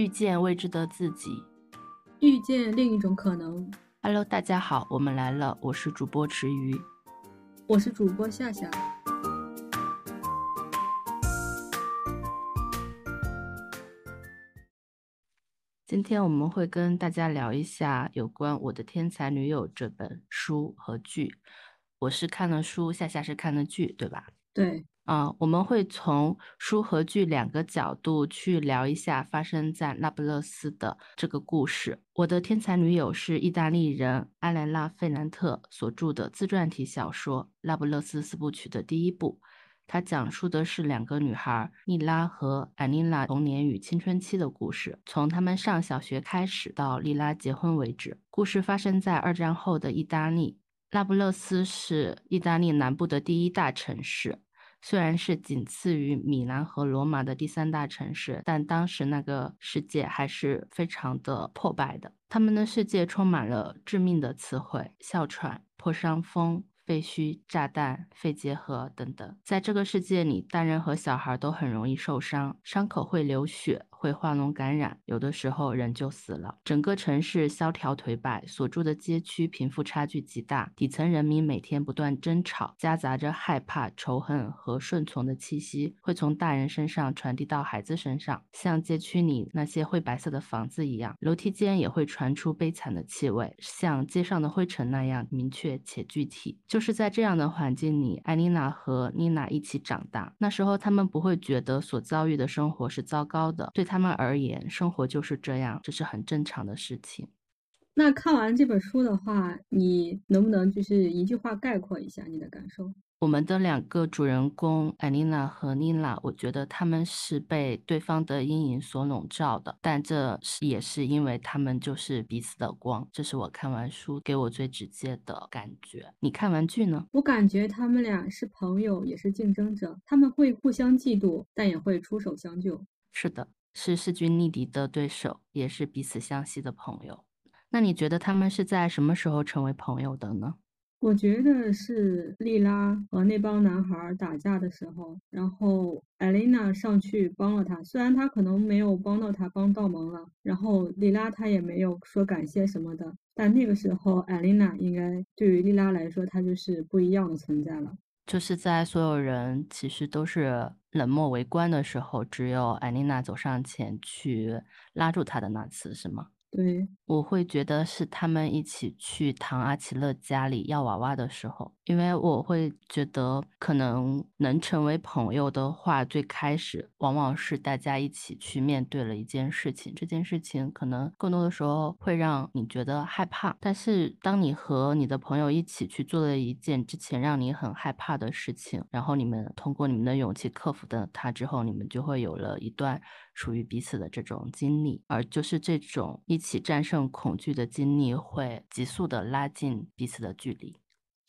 遇见未知的自己，遇见另一种可能。Hello，大家好，我们来了，我是主播池鱼，我是主播夏夏。今天我们会跟大家聊一下有关《我的天才女友》这本书和剧。我是看了书，夏夏是看了剧，对吧？对，啊、我们会从书和剧两个角度去聊一下发生在那不勒斯的这个故事。我的天才女友是意大利人埃莱拉·费南特所著的自传体小说《那不勒斯四部曲》的第一部。它讲述的是两个女孩妮拉和安妮娜童年与青春期的故事，从她们上小学开始到莉拉结婚为止。故事发生在二战后的意大利。那不勒斯是意大利南部的第一大城市，虽然是仅次于米兰和罗马的第三大城市，但当时那个世界还是非常的破败的。他们的世界充满了致命的词汇：哮喘、破伤风。废墟、炸弹、肺结核等等，在这个世界里，大人和小孩都很容易受伤，伤口会流血，会化脓感染，有的时候人就死了。整个城市萧条颓败，所住的街区贫富差距极大，底层人民每天不断争吵，夹杂着害怕、仇恨和顺从的气息，会从大人身上传递到孩子身上，像街区里那些灰白色的房子一样，楼梯间也会传出悲惨的气味，像街上的灰尘那样明确且具体。就是在这样的环境里，艾妮娜和妮娜一起长大。那时候，他们不会觉得所遭遇的生活是糟糕的，对他们而言，生活就是这样，这是很正常的事情。那看完这本书的话，你能不能就是一句话概括一下你的感受？我们的两个主人公艾琳娜和妮娜，我觉得他们是被对方的阴影所笼罩的，但这是也是因为他们就是彼此的光。这是我看完书给我最直接的感觉。你看完剧呢？我感觉他们俩是朋友，也是竞争者，他们会互相嫉妒，但也会出手相救。是的，是势均力敌的对手，也是彼此相惜的朋友。那你觉得他们是在什么时候成为朋友的呢？我觉得是莉拉和那帮男孩打架的时候，然后艾琳娜上去帮了他，虽然他可能没有帮到他，帮倒忙了，然后莉拉她也没有说感谢什么的，但那个时候艾琳娜应该对于莉拉来说，她就是不一样的存在了。就是在所有人其实都是冷漠围观的时候，只有艾琳娜走上前去拉住他的那次，是吗？对，我会觉得是他们一起去唐阿奇勒家里要娃娃的时候，因为我会觉得可能能成为朋友的话，最开始往往是大家一起去面对了一件事情，这件事情可能更多的时候会让你觉得害怕，但是当你和你的朋友一起去做了一件之前让你很害怕的事情，然后你们通过你们的勇气克服的它之后，你们就会有了一段属于彼此的这种经历，而就是这种一起战胜恐惧的经历，会急速的拉近彼此的距离。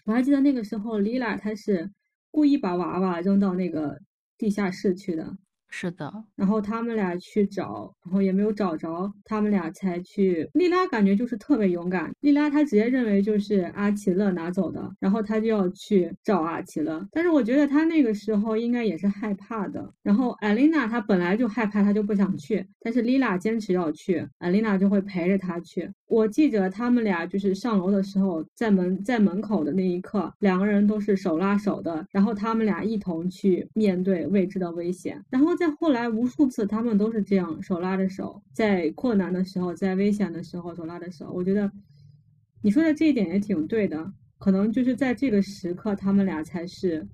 我还记得那个时候，莉拉她是故意把娃娃扔到那个地下室去的。是的，然后他们俩去找，然后也没有找着，他们俩才去。莉拉感觉就是特别勇敢，莉拉她直接认为就是阿奇勒拿走的，然后她就要去找阿奇勒。但是我觉得她那个时候应该也是害怕的。然后艾琳娜她本来就害怕，她就不想去，但是莉拉坚持要去，艾琳娜就会陪着她去。我记着他们俩就是上楼的时候，在门在门口的那一刻，两个人都是手拉手的，然后他们俩一同去面对未知的危险，然后。再后来，无数次他们都是这样手拉着手，在困难的时候，在危险的时候手拉着手。我觉得你说的这一点也挺对的，可能就是在这个时刻，他们俩才是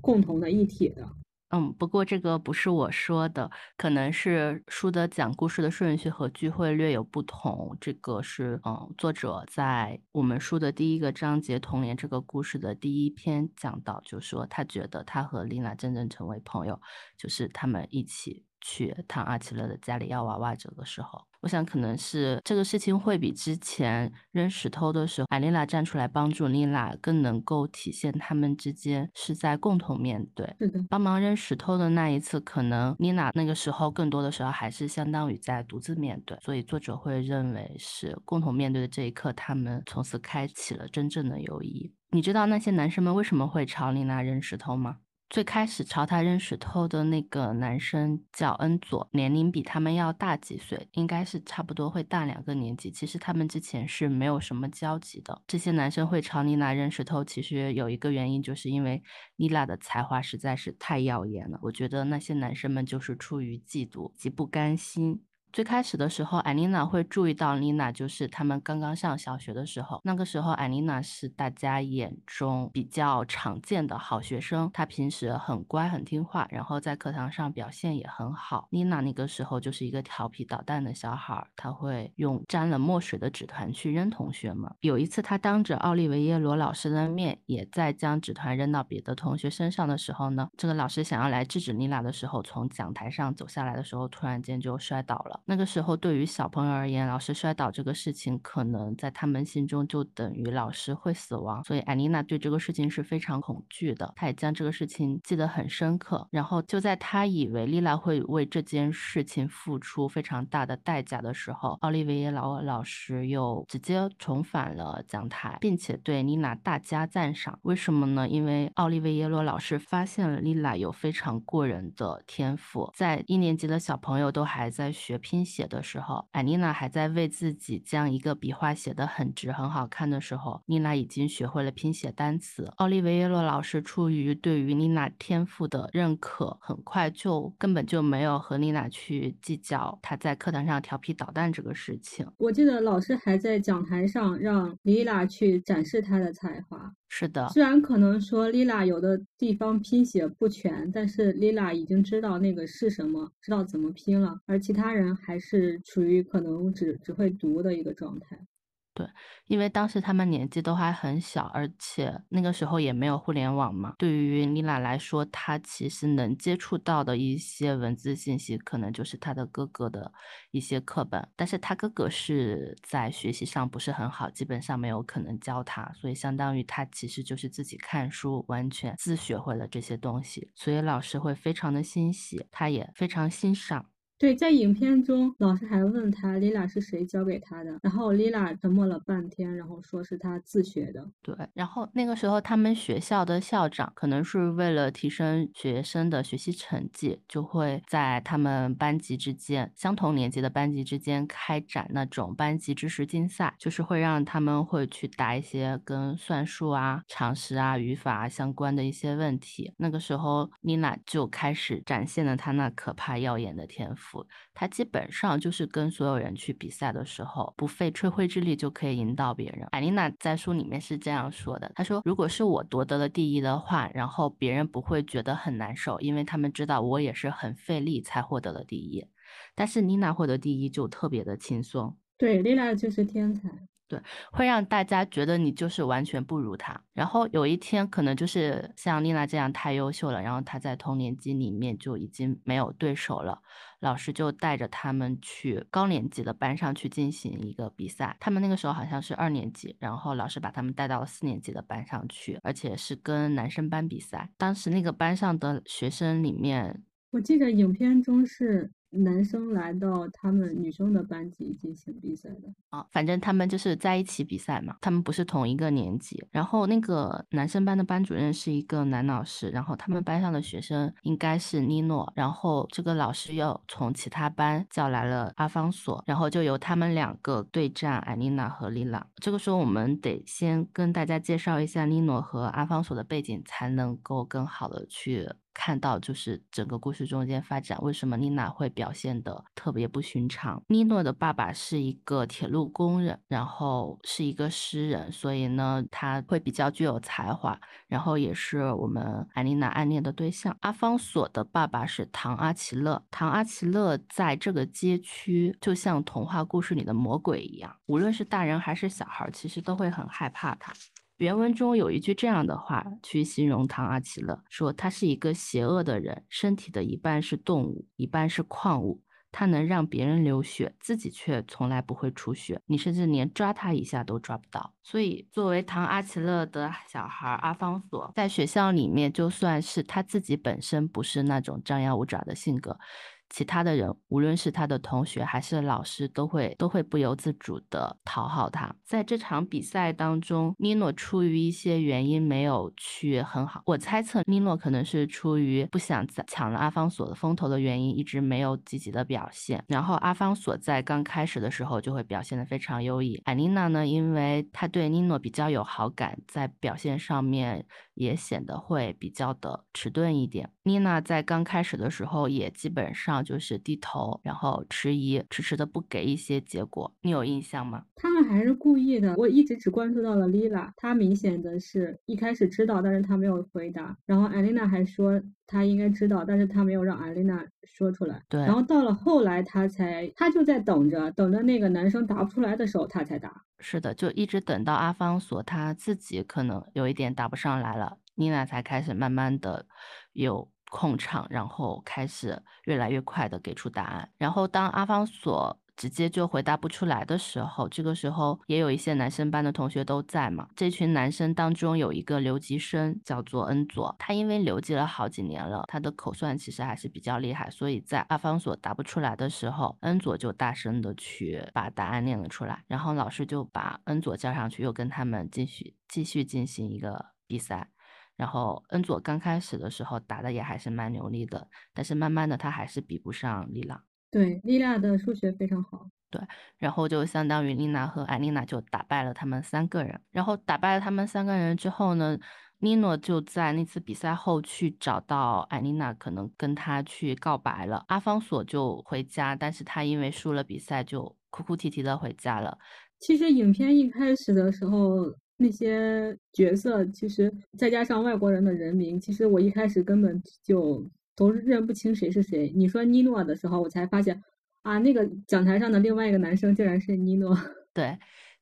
共同的一体的。嗯，不过这个不是我说的，可能是书的讲故事的顺序和聚会略有不同。这个是嗯，作者在我们书的第一个章节《童年》这个故事的第一篇讲到，就说他觉得他和丽娜真正成为朋友，就是他们一起去唐阿奇勒的家里要娃娃这个时候。我想可能是这个事情会比之前扔石头的时候，艾丽娜站出来帮助丽娜，更能够体现他们之间是在共同面对。是的，帮忙扔石头的那一次，可能妮娜那个时候更多的时候还是相当于在独自面对，所以作者会认为是共同面对的这一刻，他们从此开启了真正的友谊。你知道那些男生们为什么会朝丽娜扔石头吗？最开始朝他扔石头的那个男生叫恩佐，年龄比他们要大几岁，应该是差不多会大两个年级。其实他们之前是没有什么交集的。这些男生会朝妮娜扔石头，其实有一个原因，就是因为妮娜的才华实在是太耀眼了。我觉得那些男生们就是出于嫉妒，极不甘心。最开始的时候，艾琳娜会注意到妮娜，就是他们刚刚上小学的时候。那个时候，艾琳娜是大家眼中比较常见的好学生，她平时很乖很听话，然后在课堂上表现也很好。妮娜那个时候就是一个调皮捣蛋的小孩，她会用沾了墨水的纸团去扔同学们。有一次，她当着奥利维耶罗老师的面，也在将纸团扔到别的同学身上的时候呢，这个老师想要来制止妮娜的时候，从讲台上走下来的时候，突然间就摔倒了。那个时候，对于小朋友而言，老师摔倒这个事情，可能在他们心中就等于老师会死亡，所以艾妮娜对这个事情是非常恐惧的。她也将这个事情记得很深刻。然后就在她以为丽娜会为这件事情付出非常大的代价的时候，奥利维耶老老师又直接重返了讲台，并且对妮娜大加赞赏。为什么呢？因为奥利维耶罗老师发现了丽娜有非常过人的天赋，在一年级的小朋友都还在学拼。写的时候，艾妮娜还在为自己将一个笔画写得很直、很好看的时候，妮娜已经学会了拼写单词。奥利维耶洛老师出于对于妮娜天赋的认可，很快就根本就没有和妮娜去计较她在课堂上调皮捣蛋这个事情。我记得老师还在讲台上让丽娜去展示她的才华。是的，虽然可能说 Lila 有的地方拼写不全，但是 Lila 已经知道那个是什么，知道怎么拼了，而其他人还是处于可能只只会读的一个状态。对，因为当时他们年纪都还很小，而且那个时候也没有互联网嘛。对于妮娜来说，她其实能接触到的一些文字信息，可能就是她的哥哥的一些课本。但是她哥哥是在学习上不是很好，基本上没有可能教她，所以相当于她其实就是自己看书，完全自学会了这些东西。所以老师会非常的欣喜，他也非常欣赏。对，在影片中，老师还问他 Lila 是谁教给他的，然后 Lila 沉默了半天，然后说是他自学的。对，然后那个时候他们学校的校长可能是为了提升学生的学习成绩，就会在他们班级之间，相同年级的班级之间开展那种班级知识竞赛，就是会让他们会去答一些跟算术啊、常识啊、语法啊相关的一些问题。那个时候，妮娜就开始展现了她那可怕耀眼的天赋。他基本上就是跟所有人去比赛的时候，不费吹灰之力就可以赢到别人。艾琳娜在书里面是这样说的：“她说，如果是我夺得了第一的话，然后别人不会觉得很难受，因为他们知道我也是很费力才获得了第一。但是妮娜获得第一就特别的轻松。对，丽娜就是天才。”对，会让大家觉得你就是完全不如他。然后有一天，可能就是像丽娜这样太优秀了，然后她在同年级里面就已经没有对手了。老师就带着他们去高年级的班上去进行一个比赛。他们那个时候好像是二年级，然后老师把他们带到了四年级的班上去，而且是跟男生班比赛。当时那个班上的学生里面，我记得影片中是。男生来到他们女生的班级进行比赛的啊，反正他们就是在一起比赛嘛，他们不是同一个年级。然后那个男生班的班主任是一个男老师，然后他们班上的学生应该是妮诺，然后这个老师又从其他班叫来了阿方索，然后就由他们两个对战艾丽娜和丽拉。这个时候我们得先跟大家介绍一下妮诺和阿方索的背景，才能够更好的去。看到就是整个故事中间发展，为什么妮娜会表现的特别不寻常？妮诺的爸爸是一个铁路工人，然后是一个诗人，所以呢，他会比较具有才华，然后也是我们艾丽娜暗恋的对象。阿方索的爸爸是唐阿奇勒，唐阿奇勒在这个街区就像童话故事里的魔鬼一样，无论是大人还是小孩，其实都会很害怕他。原文中有一句这样的话去形容唐阿奇勒，说他是一个邪恶的人，身体的一半是动物，一半是矿物。他能让别人流血，自己却从来不会出血，你甚至连抓他一下都抓不到。所以，作为唐阿奇勒的小孩阿方索，在学校里面，就算是他自己本身不是那种张牙舞爪的性格。其他的人，无论是他的同学还是老师，都会都会不由自主的讨好他。在这场比赛当中，尼诺出于一些原因没有去很好，我猜测尼诺可能是出于不想抢了阿方索的风头的原因，一直没有积极的表现。然后阿方索在刚开始的时候就会表现的非常优异。艾琳娜呢，因为她对尼诺比较有好感，在表现上面也显得会比较的迟钝一点。妮娜在刚开始的时候也基本上就是低头，然后迟疑，迟迟的不给一些结果。你有印象吗？他们还是故意的。我一直只关注到了 Lina，，她明显的是一开始知道，但是她没有回答。然后艾琳娜还说她应该知道，但是她没有让艾琳娜说出来。对。然后到了后来，他才，他就在等着，等着那个男生答不出来的时候，他才答。是的，就一直等到阿方索他自己可能有一点答不上来了，妮娜才开始慢慢的有。控场，然后开始越来越快的给出答案。然后当阿方索直接就回答不出来的时候，这个时候也有一些男生班的同学都在嘛。这群男生当中有一个留级生叫做恩佐，他因为留级了好几年了，他的口算其实还是比较厉害。所以在阿方索答不出来的时候，恩佐就大声的去把答案念了出来。然后老师就把恩佐叫上去，又跟他们继续继续进行一个比赛。然后恩佐刚开始的时候打的也还是蛮流利的，但是慢慢的他还是比不上李朗。对，丽娜的数学非常好。对，然后就相当于丽娜和艾丽娜就打败了他们三个人。然后打败了他们三个人之后呢，尼诺就在那次比赛后去找到艾丽娜，可能跟她去告白了。阿方索就回家，但是他因为输了比赛，就哭哭啼啼的回家了。其实影片一开始的时候。那些角色其实再加上外国人的人名，其实我一开始根本就都认不清谁是谁。你说尼诺的时候，我才发现啊，那个讲台上的另外一个男生竟然是尼诺。对，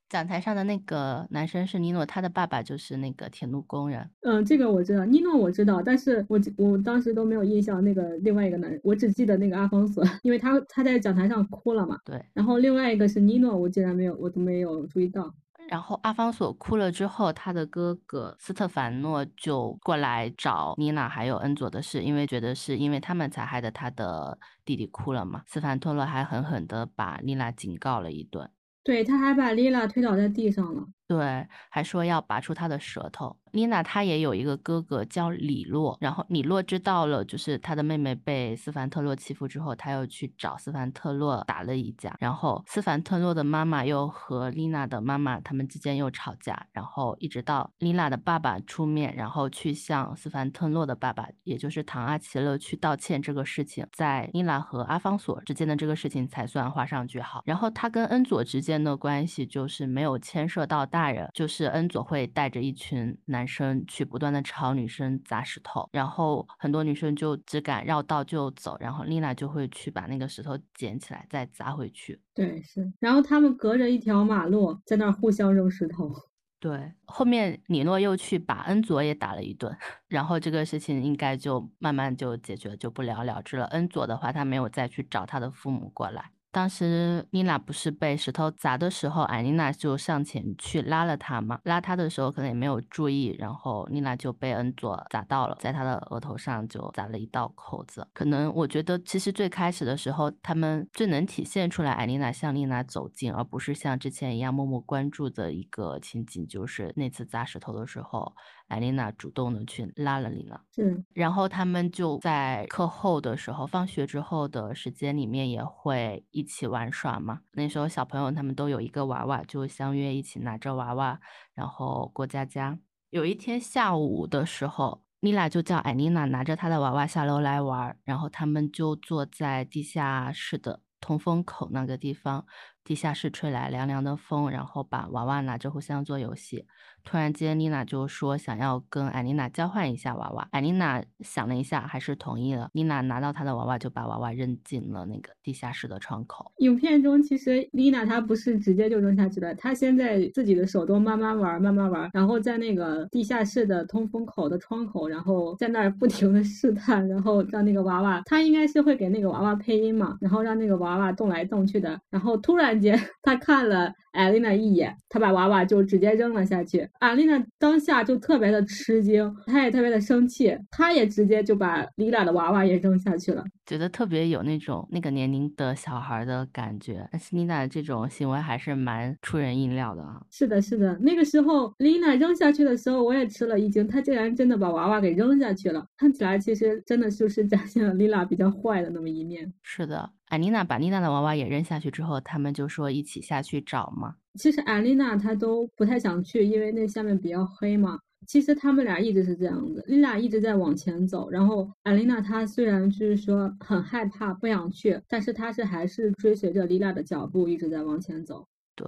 讲台上的那个男生是尼诺，他的爸爸就是那个铁路工人。嗯，这个我知道，尼诺我知道，但是我我当时都没有印象那个另外一个男人，我只记得那个阿方索，因为他他在讲台上哭了嘛。对。然后另外一个是尼诺，我竟然没有，我都没有注意到。然后阿方索哭了之后，他的哥哥斯特凡诺就过来找妮娜还有恩佐的事，因为觉得是因为他们才害得他的弟弟哭了嘛。斯凡托洛还狠狠地把妮娜警告了一顿，对，他还把丽娜推倒在地上了，对，还说要拔出他的舌头。妮娜她也有一个哥哥叫李洛，然后李洛知道了，就是他的妹妹被斯凡特洛欺负之后，他又去找斯凡特洛打了一架，然后斯凡特洛的妈妈又和丽娜的妈妈他们之间又吵架，然后一直到丽娜的爸爸出面，然后去向斯凡特洛的爸爸，也就是唐阿奇勒去道歉，这个事情在妮娜和阿方索之间的这个事情才算画上句号。然后他跟恩佐之间的关系就是没有牵涉到大人，就是恩佐会带着一群男。生去不断的朝女生砸石头，然后很多女生就只敢绕道就走，然后丽娜就会去把那个石头捡起来再砸回去。对，是。然后他们隔着一条马路在那儿互相扔石头。对，后面李诺又去把恩佐也打了一顿，然后这个事情应该就慢慢就解决，就不了了之了。恩佐的话，他没有再去找他的父母过来。当时妮娜不是被石头砸的时候，艾妮娜就上前去拉了她嘛。拉她的时候可能也没有注意，然后妮娜就被恩佐砸到了，在她的额头上就砸了一道口子。可能我觉得，其实最开始的时候，他们最能体现出来艾妮娜向丽娜走近，而不是像之前一样默默关注的一个情景，就是那次砸石头的时候。艾琳娜主动的去拉了丽娜，嗯，然后他们就在课后的时候，放学之后的时间里面也会一起玩耍嘛。那时候小朋友他们都有一个娃娃，就相约一起拿着娃娃，然后过家家。有一天下午的时候，妮娜就叫艾琳娜拿着她的娃娃下楼来玩，然后他们就坐在地下室的通风口那个地方，地下室吹来凉凉的风，然后把娃娃拿着互相做游戏。突然间，妮娜就说想要跟艾丽娜交换一下娃娃。艾丽娜想了一下，还是同意了。妮娜拿到她的娃娃，就把娃娃扔进了那个地下室的窗口。影片中，其实丽娜她不是直接就扔下去的，她先在自己的手中慢慢玩，慢慢玩，然后在那个地下室的通风口的窗口，然后在那儿不停的试探，然后让那个娃娃，她应该是会给那个娃娃配音嘛，然后让那个娃娃动来动去的。然后突然间他看了艾丽娜一眼，他把娃娃就直接扔了下去。艾丽娜当下就特别的吃惊，她也特别的生气，她也直接就把丽娜的娃娃也扔下去了，觉得特别有那种那个年龄的小孩的感觉。但是丽娜这种行为还是蛮出人意料的啊。是的，是的，那个时候丽娜扔下去的时候，我也吃了一惊，她竟然真的把娃娃给扔下去了。看起来其实真的就是展现了丽娜比较坏的那么一面。是的。艾丽娜把丽娜的娃娃也扔下去之后，他们就说一起下去找嘛。其实艾丽娜她都不太想去，因为那下面比较黑嘛。其实他们俩一直是这样子，丽娜一直在往前走，然后艾丽娜她虽然就是说很害怕不想去，但是她是还是追随着丽娜的脚步一直在往前走。对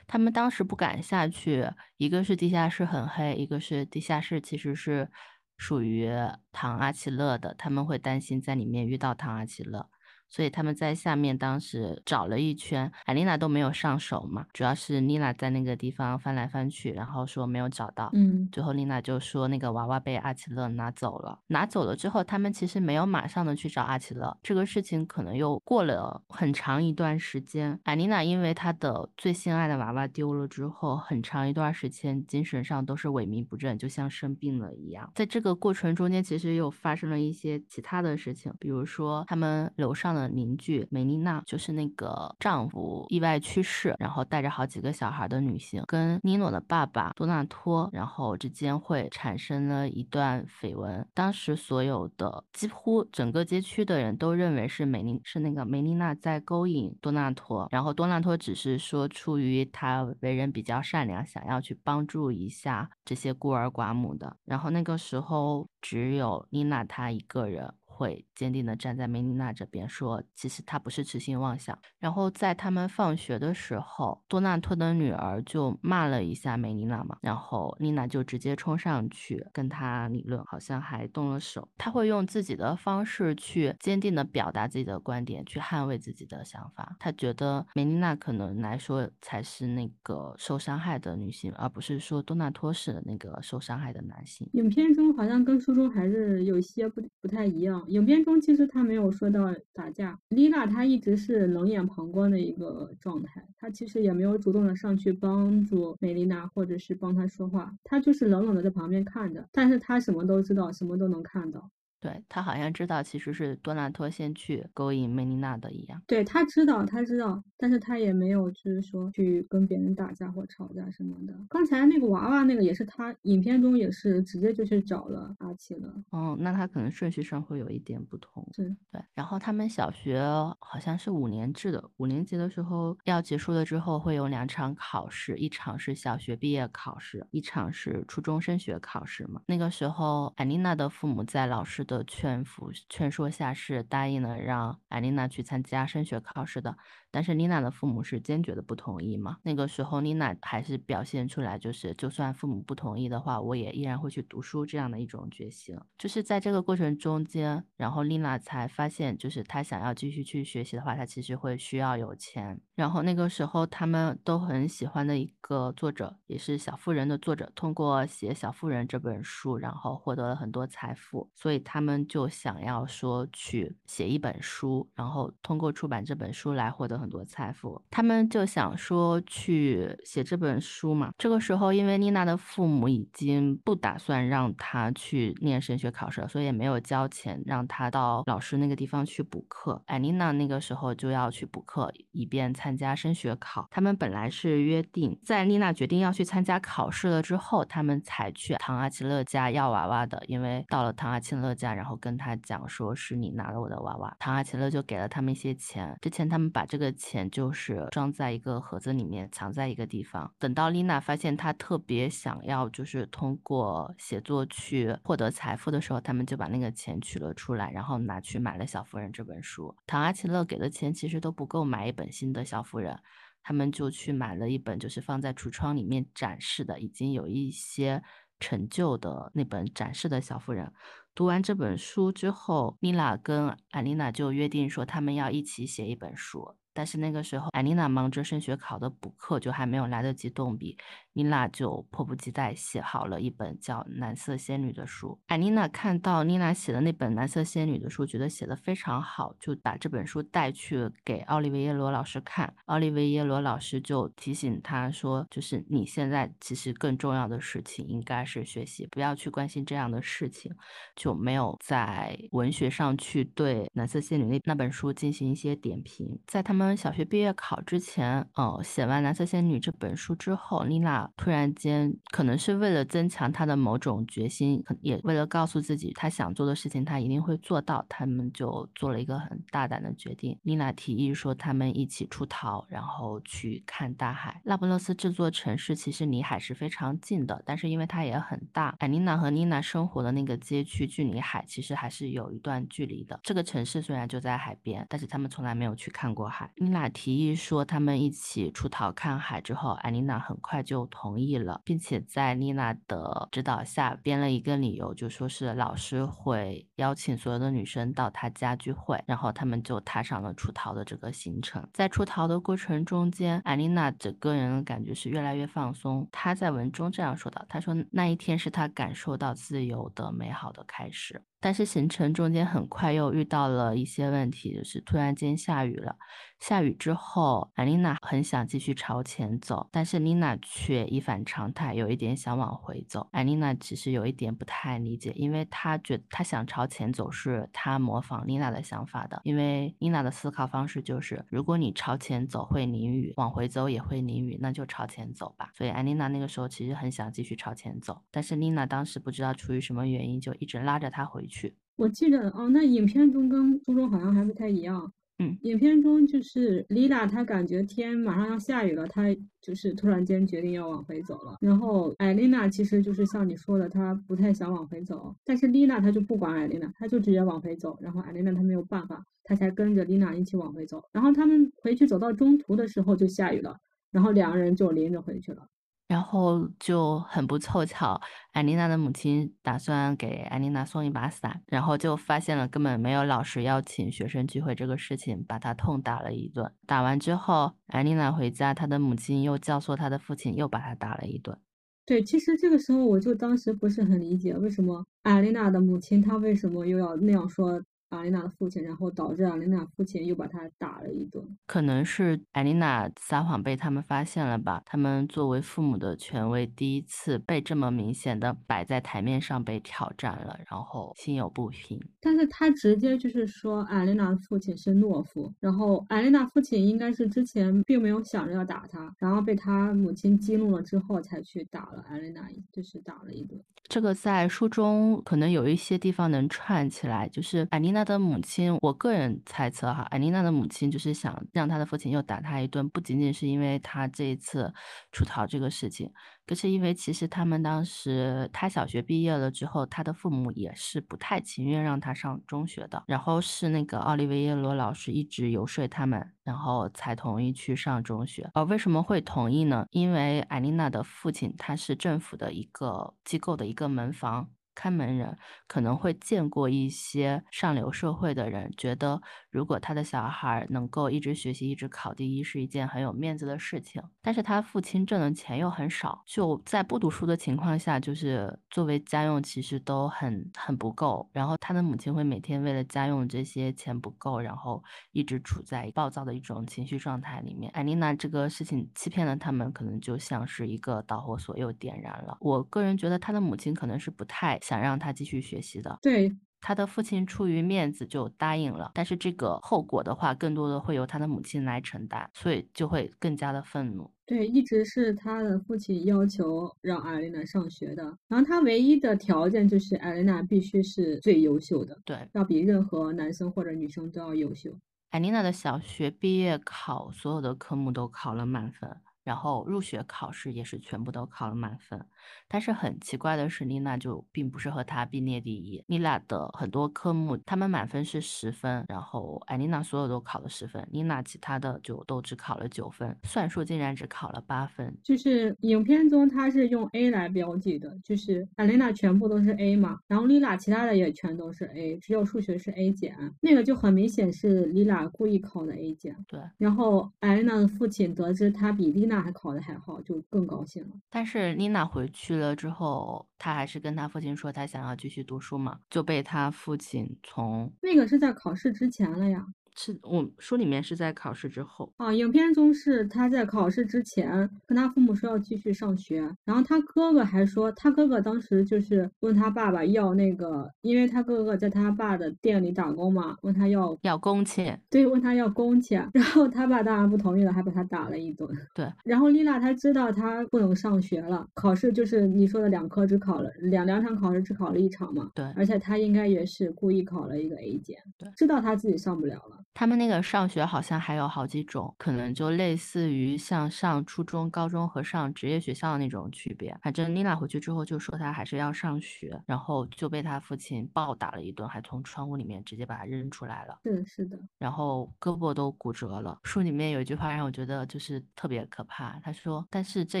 他们当时不敢下去，一个是地下室很黑，一个是地下室其实是属于唐阿奇勒的，他们会担心在里面遇到唐阿奇勒。所以他们在下面当时找了一圈，艾丽娜都没有上手嘛，主要是妮娜在那个地方翻来翻去，然后说没有找到，嗯，最后丽娜就说那个娃娃被阿奇勒拿走了，拿走了之后，他们其实没有马上的去找阿奇勒，这个事情可能又过了很长一段时间。艾丽娜因为她的最心爱的娃娃丢了之后，很长一段时间精神上都是萎靡不振，就像生病了一样。在这个过程中间，其实又发生了一些其他的事情，比如说他们楼上的。邻居梅丽娜就是那个丈夫意外去世，然后带着好几个小孩的女性，跟尼诺的爸爸多纳托，然后之间会产生了一段绯闻。当时所有的几乎整个街区的人都认为是梅丽是那个梅丽娜在勾引多纳托，然后多纳托只是说出于他为人比较善良，想要去帮助一下这些孤儿寡母的。然后那个时候只有妮娜她一个人。会坚定地站在梅丽娜这边，说其实他不是痴心妄想。然后在他们放学的时候，多纳托的女儿就骂了一下梅丽娜嘛，然后丽娜就直接冲上去跟他理论，好像还动了手。他会用自己的方式去坚定地表达自己的观点，去捍卫自己的想法。他觉得梅丽娜可能来说才是那个受伤害的女性，而不是说多纳托是那个受伤害的男性。影片中好像跟书中还是有些不不太一样。影片中其实他没有说到打架，丽娜她一直是冷眼旁观的一个状态，她其实也没有主动的上去帮助美丽娜或者是帮她说话，她就是冷冷的在旁边看着，但是她什么都知道，什么都能看到。对他好像知道，其实是多纳托先去勾引梅丽娜的一样。对他知道，他知道，但是他也没有就是说去跟别人打架或吵架什么的。刚才那个娃娃那个也是他影片中也是直接就去找了阿奇了。哦，那他可能顺序上会有一点不同。是对。然后他们小学好像是五年制的，五年级的时候要结束了之后会有两场考试，一场是小学毕业考试，一场是初中升学考试嘛。那个时候艾丽娜的父母在老师的。劝服、劝说下是答应了让艾琳娜去参加升学考试的。但是丽娜的父母是坚决的不同意嘛？那个时候丽娜还是表现出来，就是就算父母不同意的话，我也依然会去读书这样的一种决心。就是在这个过程中间，然后丽娜才发现，就是她想要继续去学习的话，她其实会需要有钱。然后那个时候他们都很喜欢的一个作者，也是《小妇人》的作者，通过写《小妇人》这本书，然后获得了很多财富，所以他们就想要说去写一本书，然后通过出版这本书来获得。很多财富，他们就想说去写这本书嘛。这个时候，因为丽娜的父母已经不打算让她去念升学考试了，所以也没有交钱让她到老师那个地方去补课。艾丽娜那个时候就要去补课，以便参加升学考。他们本来是约定，在丽娜决定要去参加考试了之后，他们才去唐阿奇勒家要娃娃的。因为到了唐阿奇勒家，然后跟他讲说是你拿了我的娃娃，唐阿奇勒就给了他们一些钱。之前他们把这个。钱就是装在一个盒子里面，藏在一个地方。等到丽娜发现她特别想要，就是通过写作去获得财富的时候，他们就把那个钱取了出来，然后拿去买了《小妇人》这本书。唐阿奇勒给的钱其实都不够买一本新的《小妇人》，他们就去买了一本，就是放在橱窗里面展示的，已经有一些成就的那本展示的小妇人。读完这本书之后，妮娜跟艾丽娜就约定说，他们要一起写一本书。但是那个时候，艾琳娜忙着升学考的补课，就还没有来得及动笔。妮娜就迫不及待写好了一本叫《蓝色仙女》的书。艾妮娜看到妮娜写的那本《蓝色仙女》的书，觉得写的非常好，就把这本书带去给奥利维耶罗老师看。奥利维耶罗老师就提醒他说：“就是你现在其实更重要的事情应该是学习，不要去关心这样的事情。”就没有在文学上去对《蓝色仙女》那那本书进行一些点评。在他们小学毕业考之前，呃，写完《蓝色仙女》这本书之后，妮娜突然间可能是为了增强他的某种决心，也为了告诉自己他想做的事情他一定会做到，他们就做了一个很大胆的决定。妮娜提议说他们一起出逃，然后去看大海。那不勒斯这座城市其实离海是非常近的，但是因为它也很大，艾妮娜和妮娜生活的那个街区。距离海其实还是有一段距离的。这个城市虽然就在海边，但是他们从来没有去看过海。妮娜提议说他们一起出逃看海之后，艾妮娜很快就同意了，并且在妮娜的指导下编了一个理由，就说是老师会邀请所有的女生到他家聚会，然后他们就踏上了出逃的这个行程。在出逃的过程中间，艾琳娜整个人感觉是越来越放松。她在文中这样说道：“她说那一天是她感受到自由的美好的。”开始，但是行程中间很快又遇到了一些问题，就是突然间下雨了。下雨之后，艾琳娜很想继续朝前走，但是丽娜却一反常态，有一点想往回走。艾琳娜其实有一点不太理解，因为她觉她想朝前走是她模仿丽娜的想法的，因为丽娜的思考方式就是，如果你朝前走会淋雨，往回走也会淋雨，那就朝前走吧。所以艾琳娜那个时候其实很想继续朝前走，但是丽娜当时不知道出于什么原因，就一直拉着她回去。我记得哦，那影片中跟书中好像还不太一样。嗯，影片中就是丽娜，她感觉天马上要下雨了，她就是突然间决定要往回走了。然后艾琳娜其实就是像你说的，她不太想往回走，但是丽娜她就不管艾琳娜，她就直接往回走。然后艾琳娜她没有办法，她才跟着丽娜一起往回走。然后他们回去走到中途的时候就下雨了，然后两个人就淋着回去了。然后就很不凑巧，艾琳娜的母亲打算给艾丽娜送一把伞，然后就发现了根本没有老师邀请学生聚会这个事情，把她痛打了一顿。打完之后，艾琳娜回家，她的母亲又教唆她的父亲又把她打了一顿。对，其实这个时候我就当时不是很理解，为什么艾琳娜的母亲她为什么又要那样说？阿琳娜的父亲，然后导致阿琳娜父亲又把他打了一顿。可能是艾琳娜撒谎被他们发现了吧？他们作为父母的权威，第一次被这么明显的摆在台面上被挑战了，然后心有不平。但是他直接就是说，艾琳娜的父亲是懦夫，然后艾琳娜父亲应该是之前并没有想着要打他，然后被他母亲激怒了之后才去打了艾琳娜，就是打了一顿。这个在书中可能有一些地方能串起来，就是艾琳娜。他的母亲，我个人猜测哈，艾琳娜的母亲就是想让她的父亲又打她一顿，不仅仅是因为她这一次出逃这个事情。可是因为其实他们当时他小学毕业了之后，他的父母也是不太情愿让他上中学的。然后是那个奥利维耶罗老师一直游说他们，然后才同意去上中学。而为什么会同意呢？因为艾琳娜的父亲他是政府的一个机构的一个门房。看门人可能会见过一些上流社会的人，觉得如果他的小孩能够一直学习，一直考第一，是一件很有面子的事情。但是他父亲挣的钱又很少，就在不读书的情况下，就是作为家用其实都很很不够。然后他的母亲会每天为了家用这些钱不够，然后一直处在暴躁的一种情绪状态里面。艾琳娜这个事情欺骗了他们，可能就像是一个导火索又点燃了。我个人觉得他的母亲可能是不太。想让他继续学习的，对他的父亲出于面子就答应了，但是这个后果的话，更多的会由他的母亲来承担，所以就会更加的愤怒。对，一直是他的父亲要求让艾琳娜上学的，然后他唯一的条件就是艾琳娜必须是最优秀的，对，要比任何男生或者女生都要优秀。艾琳娜的小学毕业考所有的科目都考了满分。然后入学考试也是全部都考了满分，但是很奇怪的是，丽娜就并不是和他并列第一。丽娜的很多科目，他们满分是十分，然后艾丽娜所有都考了十分，丽娜其他的就都只考了九分，算术竟然只考了八分。就是影片中他是用 A 来标记的，就是艾丽娜全部都是 A 嘛，然后丽娜其他的也全都是 A，只有数学是 A 减，那个就很明显是丽娜故意考的 A 减。对，然后艾丽娜的父亲得知她比丽娜娜还考得还好，就更高兴了。但是妮娜回去了之后，她还是跟她父亲说她想要继续读书嘛，就被她父亲从那个是在考试之前了呀。是我书里面是在考试之后啊，影片中是他在考试之前跟他父母说要继续上学，然后他哥哥还说，他哥哥当时就是问他爸爸要那个，因为他哥哥在他爸的店里打工嘛，问他要要工钱，对，问他要工钱，然后他爸当然不同意了，还把他打了一顿。对，然后丽娜她知道她不能上学了，考试就是你说的两科只考了两两场考试只考了一场嘛，对，而且她应该也是故意考了一个 A 减，对，知道她自己上不了了。他们那个上学好像还有好几种，可能就类似于像上初中、高中和上职业学校的那种区别。反正妮娜回去之后就说她还是要上学，然后就被她父亲暴打了一顿，还从窗户里面直接把她扔出来了。是的，是的。然后胳膊都骨折了。书里面有一句话让我觉得就是特别可怕，他说：“但是这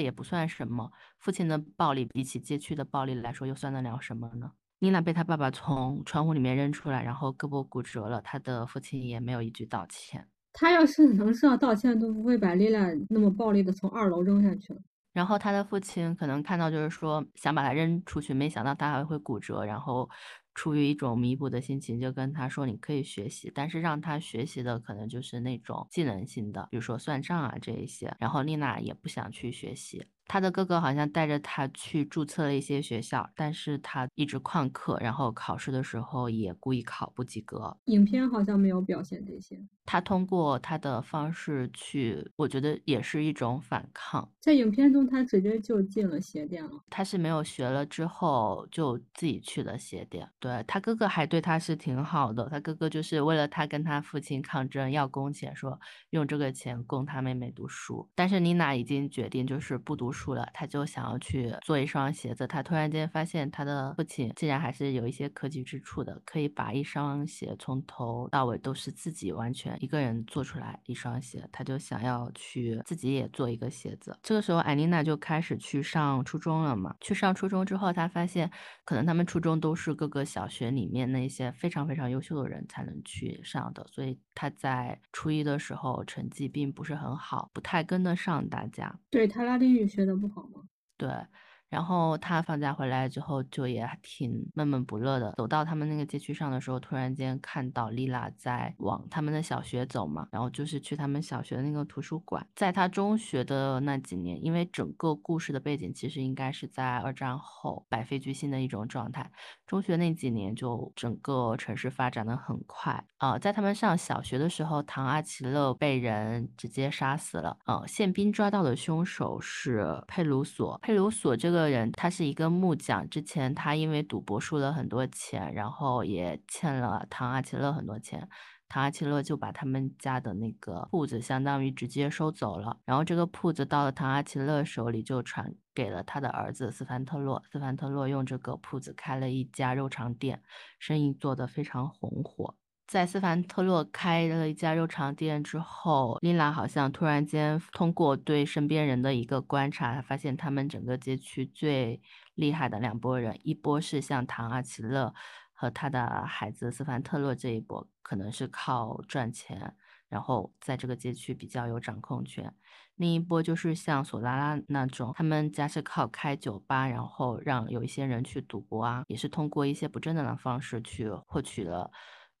也不算什么，父亲的暴力比起街区的暴力来说，又算得了什么呢？”妮娜被她爸爸从窗户里面扔出来，然后胳膊骨折了，她的父亲也没有一句道歉。他要是能知道歉，都不会把丽娜那么暴力的从二楼扔下去了。然后他的父亲可能看到，就是说想把他扔出去，没想到他还会骨折，然后出于一种弥补的心情，就跟他说：“你可以学习，但是让他学习的可能就是那种技能性的，比如说算账啊这一些。”然后丽娜也不想去学习。他的哥哥好像带着他去注册了一些学校，但是他一直旷课，然后考试的时候也故意考不及格。影片好像没有表现这些。他通过他的方式去，我觉得也是一种反抗。在影片中，他直接就进了鞋店了。他是没有学了之后就自己去了鞋店。对他哥哥还对他是挺好的，他哥哥就是为了他跟他父亲抗争要工钱，说用这个钱供他妹妹读书。但是妮娜已经决定就是不读书了，他就想要去做一双鞋子。他突然间发现他的父亲竟然还是有一些科技之处的，可以把一双鞋从头到尾都是自己完全。一个人做出来一双鞋，他就想要去自己也做一个鞋子。这个时候，艾琳娜就开始去上初中了嘛。去上初中之后，他发现可能他们初中都是各个小学里面那些非常非常优秀的人才能去上的，所以他在初一的时候成绩并不是很好，不太跟得上大家。对他拉丁语学觉得不好吗？对。然后他放假回来之后，就也挺闷闷不乐的。走到他们那个街区上的时候，突然间看到丽拉在往他们的小学走嘛，然后就是去他们小学的那个图书馆。在他中学的那几年，因为整个故事的背景其实应该是在二战后百废俱兴的一种状态。中学那几年，就整个城市发展的很快啊。在他们上小学的时候，唐阿奇勒被人直接杀死了。呃，宪兵抓到的凶手是佩鲁索。佩鲁索这个个人，他是一个木匠。之前他因为赌博输了很多钱，然后也欠了唐阿奇勒很多钱。唐阿奇勒就把他们家的那个铺子，相当于直接收走了。然后这个铺子到了唐阿奇勒手里，就传给了他的儿子斯凡特洛。斯凡特洛用这个铺子开了一家肉肠店，生意做得非常红火。在斯凡特洛开了一家肉肠店之后，琳拉好像突然间通过对身边人的一个观察，发现他们整个街区最厉害的两拨人，一波是像唐阿奇勒。和他的孩子斯凡特洛这一波可能是靠赚钱，然后在这个街区比较有掌控权。另一波就是像索拉拉那种，他们家是靠开酒吧，然后让有一些人去赌博啊，也是通过一些不正当的方式去获取了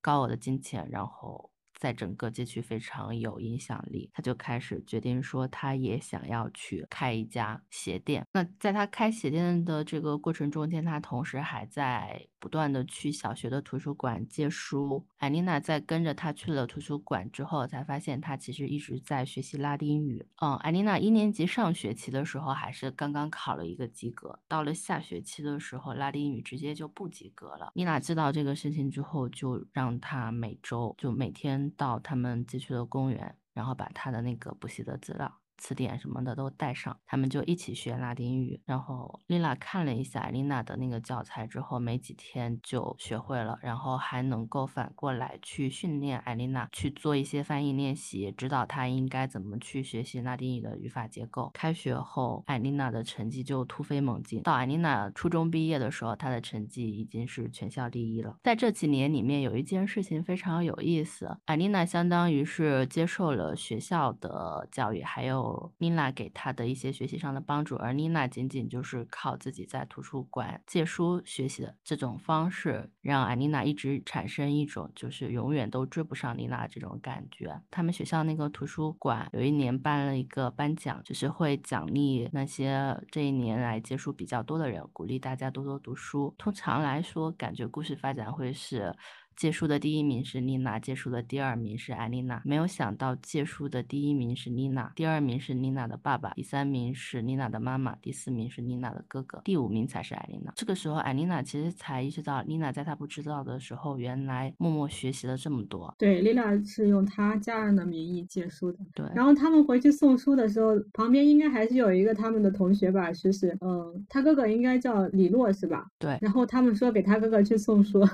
高额的金钱，然后。在整个街区非常有影响力，他就开始决定说，他也想要去开一家鞋店。那在他开鞋店的这个过程中间，他同时还在不断的去小学的图书馆借书。艾丽娜在跟着他去了图书馆之后，才发现他其实一直在学习拉丁语。嗯，艾丽娜一年级上学期的时候还是刚刚考了一个及格，到了下学期的时候，拉丁语直接就不及格了。妮娜知道这个事情之后，就让他每周就每天。到他们街区的公园，然后把他的那个补习的资料。词典什么的都带上，他们就一起学拉丁语。然后丽娜看了一下丽娜的那个教材之后，没几天就学会了，然后还能够反过来去训练艾丽娜去做一些翻译练习，指导她应该怎么去学习拉丁语的语法结构。开学后，艾丽娜的成绩就突飞猛进。到艾丽娜初中毕业的时候，她的成绩已经是全校第一了。在这几年里面，有一件事情非常有意思，艾丽娜相当于是接受了学校的教育，还有。妮娜给他的一些学习上的帮助，而妮娜仅仅就是靠自己在图书馆借书学习的这种方式，让安妮娜一直产生一种就是永远都追不上妮娜这种感觉。他们学校那个图书馆有一年办了一个颁奖，就是会奖励那些这一年来借书比较多的人，鼓励大家多多读书。通常来说，感觉故事发展会是。借书的第一名是丽娜，借书的第二名是艾丽娜。没有想到借书的第一名是丽娜，第二名是丽娜的爸爸，第三名是丽娜的妈妈，第四名是丽娜的哥哥，第五名才是艾丽娜。这个时候，艾丽娜其实才意识到，丽娜在她不知道的时候，原来默默学习了这么多。对，丽娜是用她家人的名义借书的。对，然后他们回去送书的时候，旁边应该还是有一个他们的同学吧，是是，嗯，他哥哥应该叫李洛是吧？对。然后他们说给他哥哥去送书。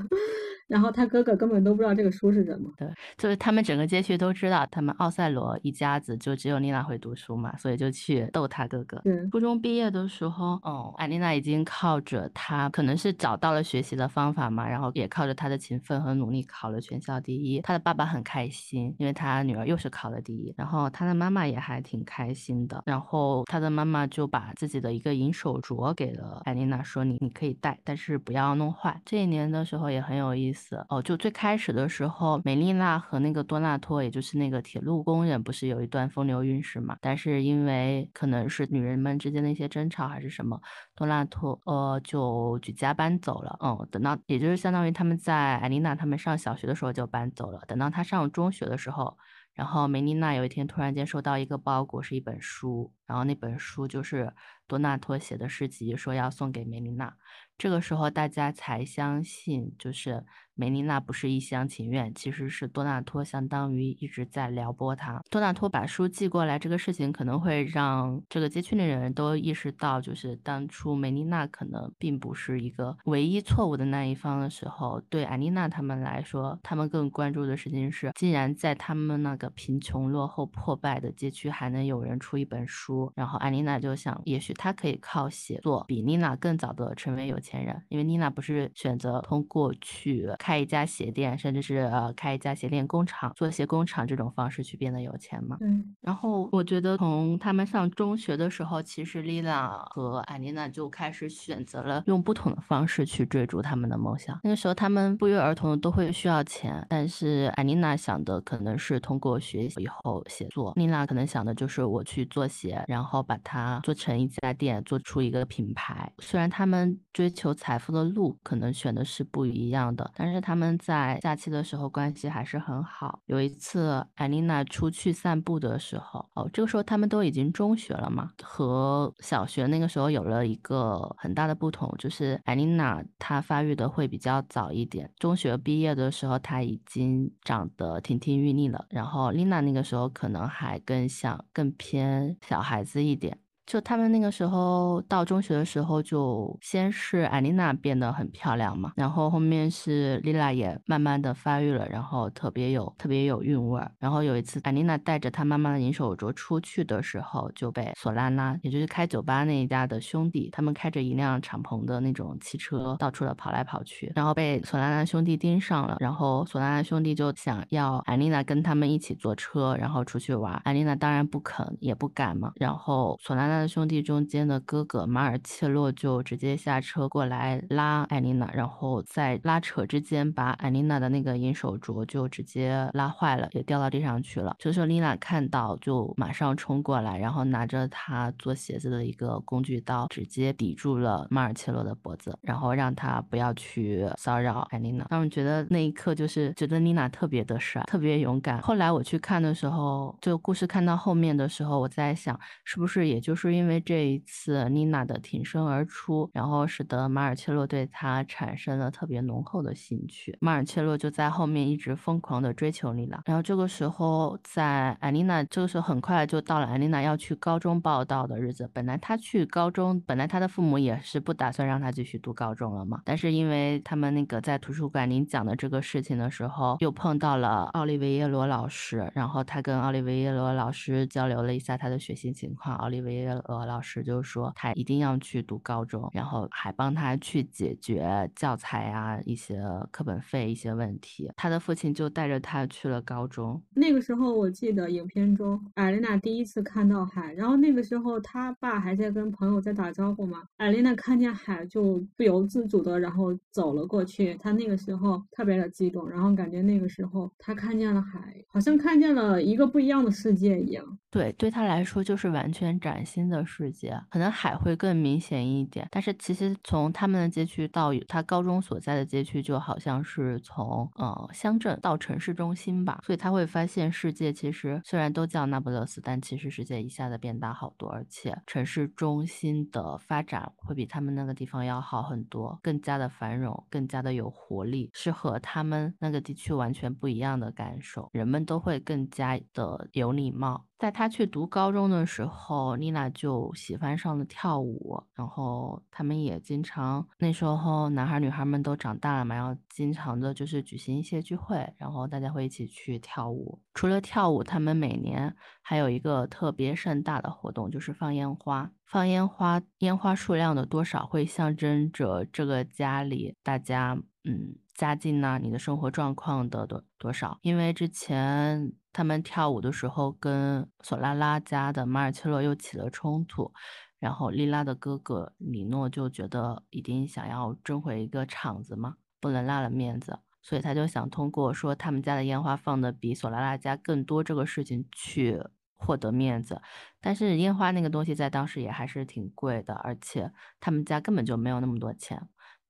然后他哥哥根本都不知道这个书是什么，对，就是他们整个街区都知道，他们奥赛罗一家子就只有丽娜会读书嘛，所以就去逗他哥哥。对，初中毕业的时候，哦，艾丽娜已经靠着她，可能是找到了学习的方法嘛，然后也靠着她的勤奋和努力考了全校第一。她的爸爸很开心，因为他女儿又是考了第一，然后她的妈妈也还挺开心的。然后她的妈妈就把自己的一个银手镯给了艾丽娜，说你你可以戴，但是不要弄坏。这一年的时候也很有意思。哦，就最开始的时候，梅丽娜和那个多纳托，也就是那个铁路工人，不是有一段风流韵事嘛？但是因为可能是女人们之间的一些争吵还是什么，多纳托呃就举家搬走了。嗯，等到也就是相当于他们在艾丽娜他们上小学的时候就搬走了。等到她上中学的时候，然后梅丽娜有一天突然间收到一个包裹，是一本书，然后那本书就是多纳托写的诗集，说要送给梅丽娜。这个时候大家才相信，就是。梅丽娜不是一厢情愿，其实是多纳托相当于一直在撩拨她。多纳托把书寄过来，这个事情可能会让这个街区的人都意识到，就是当初梅丽娜可能并不是一个唯一错误的那一方的时候，对安妮娜他们来说，他们更关注的事情是，既然在他们那个贫穷、落后、破败的街区还能有人出一本书，然后安妮娜就想，也许她可以靠写作比妮娜更早的成为有钱人，因为妮娜不是选择通过去。开一家鞋店，甚至是呃开一家鞋店工厂，做鞋工厂这种方式去变得有钱嘛？嗯。然后我觉得从他们上中学的时候，其实丽娜和艾丽娜就开始选择了用不同的方式去追逐他们的梦想。那个时候他们不约而同都会需要钱，但是艾丽娜想的可能是通过学习以后写作，丽娜可能想的就是我去做鞋，然后把它做成一家店，做出一个品牌。虽然他们追求财富的路可能选的是不一样的，但是。他们在假期的时候关系还是很好。有一次，艾琳娜出去散步的时候，哦，这个时候他们都已经中学了嘛，和小学那个时候有了一个很大的不同，就是艾琳娜她发育的会比较早一点。中学毕业的时候，她已经长得亭亭玉立了，然后丽娜那个时候可能还更像更偏小孩子一点。就他们那个时候到中学的时候，就先是艾丽娜变得很漂亮嘛，然后后面是丽娜也慢慢的发育了，然后特别有特别有韵味儿。然后有一次，艾丽娜带着她妈妈的银手镯出去的时候，就被索拉拉，也就是开酒吧那一家的兄弟，他们开着一辆敞篷的那种汽车到处的跑来跑去，然后被索拉拉兄弟盯上了。然后索拉拉兄弟就想要艾丽娜跟他们一起坐车，然后出去玩。艾丽娜当然不肯也不敢嘛。然后索拉拉。兄弟中间的哥哥马尔切洛就直接下车过来拉艾丽娜，然后在拉扯之间把艾丽娜的那个银手镯就直接拉坏了，也掉到地上去了。这时候丽娜看到就马上冲过来，然后拿着她做鞋子的一个工具刀，直接抵住了马尔切洛的脖子，然后让他不要去骚扰艾丽娜。他们觉得那一刻就是觉得丽娜特别的帅，特别勇敢。后来我去看的时候，就故事看到后面的时候，我在想是不是也就是。因为这一次妮娜的挺身而出，然后使得马尔切洛对她产生了特别浓厚的兴趣。马尔切洛就在后面一直疯狂的追求妮娜。然后这个时候，在艾丽娜这个时候很快就到了艾丽娜要去高中报道的日子。本来她去高中，本来她的父母也是不打算让她继续读高中了嘛。但是因为他们那个在图书馆领奖的这个事情的时候，又碰到了奥利维耶罗老师，然后他跟奥利维耶罗老师交流了一下他的学习情况，奥利维耶。俄老师就说他一定要去读高中，然后还帮他去解决教材啊一些课本费一些问题。他的父亲就带着他去了高中。那个时候我记得影片中艾琳娜第一次看到海，然后那个时候他爸还在跟朋友在打招呼嘛，艾琳娜看见海就不由自主的然后走了过去，她那个时候特别的激动，然后感觉那个时候她看见了海，好像看见了一个不一样的世界一样。对，对他来说就是完全崭新的世界，可能海会更明显一点。但是其实从他们的街区到他高中所在的街区，就好像是从呃乡镇到城市中心吧。所以他会发现世界其实虽然都叫那不勒斯，但其实世界一下子变大好多，而且城市中心的发展会比他们那个地方要好很多，更加的繁荣，更加的有活力，是和他们那个地区完全不一样的感受。人们都会更加的有礼貌。在他去读高中的时候，妮娜就喜欢上了跳舞，然后他们也经常那时候男孩女孩们都长大了嘛，然后经常的就是举行一些聚会，然后大家会一起去跳舞。除了跳舞，他们每年还有一个特别盛大的活动，就是放烟花。放烟花，烟花数量的多少会象征着这个家里大家嗯家境呐，你的生活状况的多多少。因为之前。他们跳舞的时候，跟索拉拉家的马尔切洛又起了冲突，然后莉拉的哥哥里诺就觉得一定想要争回一个场子嘛，不能落了面子，所以他就想通过说他们家的烟花放的比索拉拉家更多这个事情去获得面子。但是烟花那个东西在当时也还是挺贵的，而且他们家根本就没有那么多钱。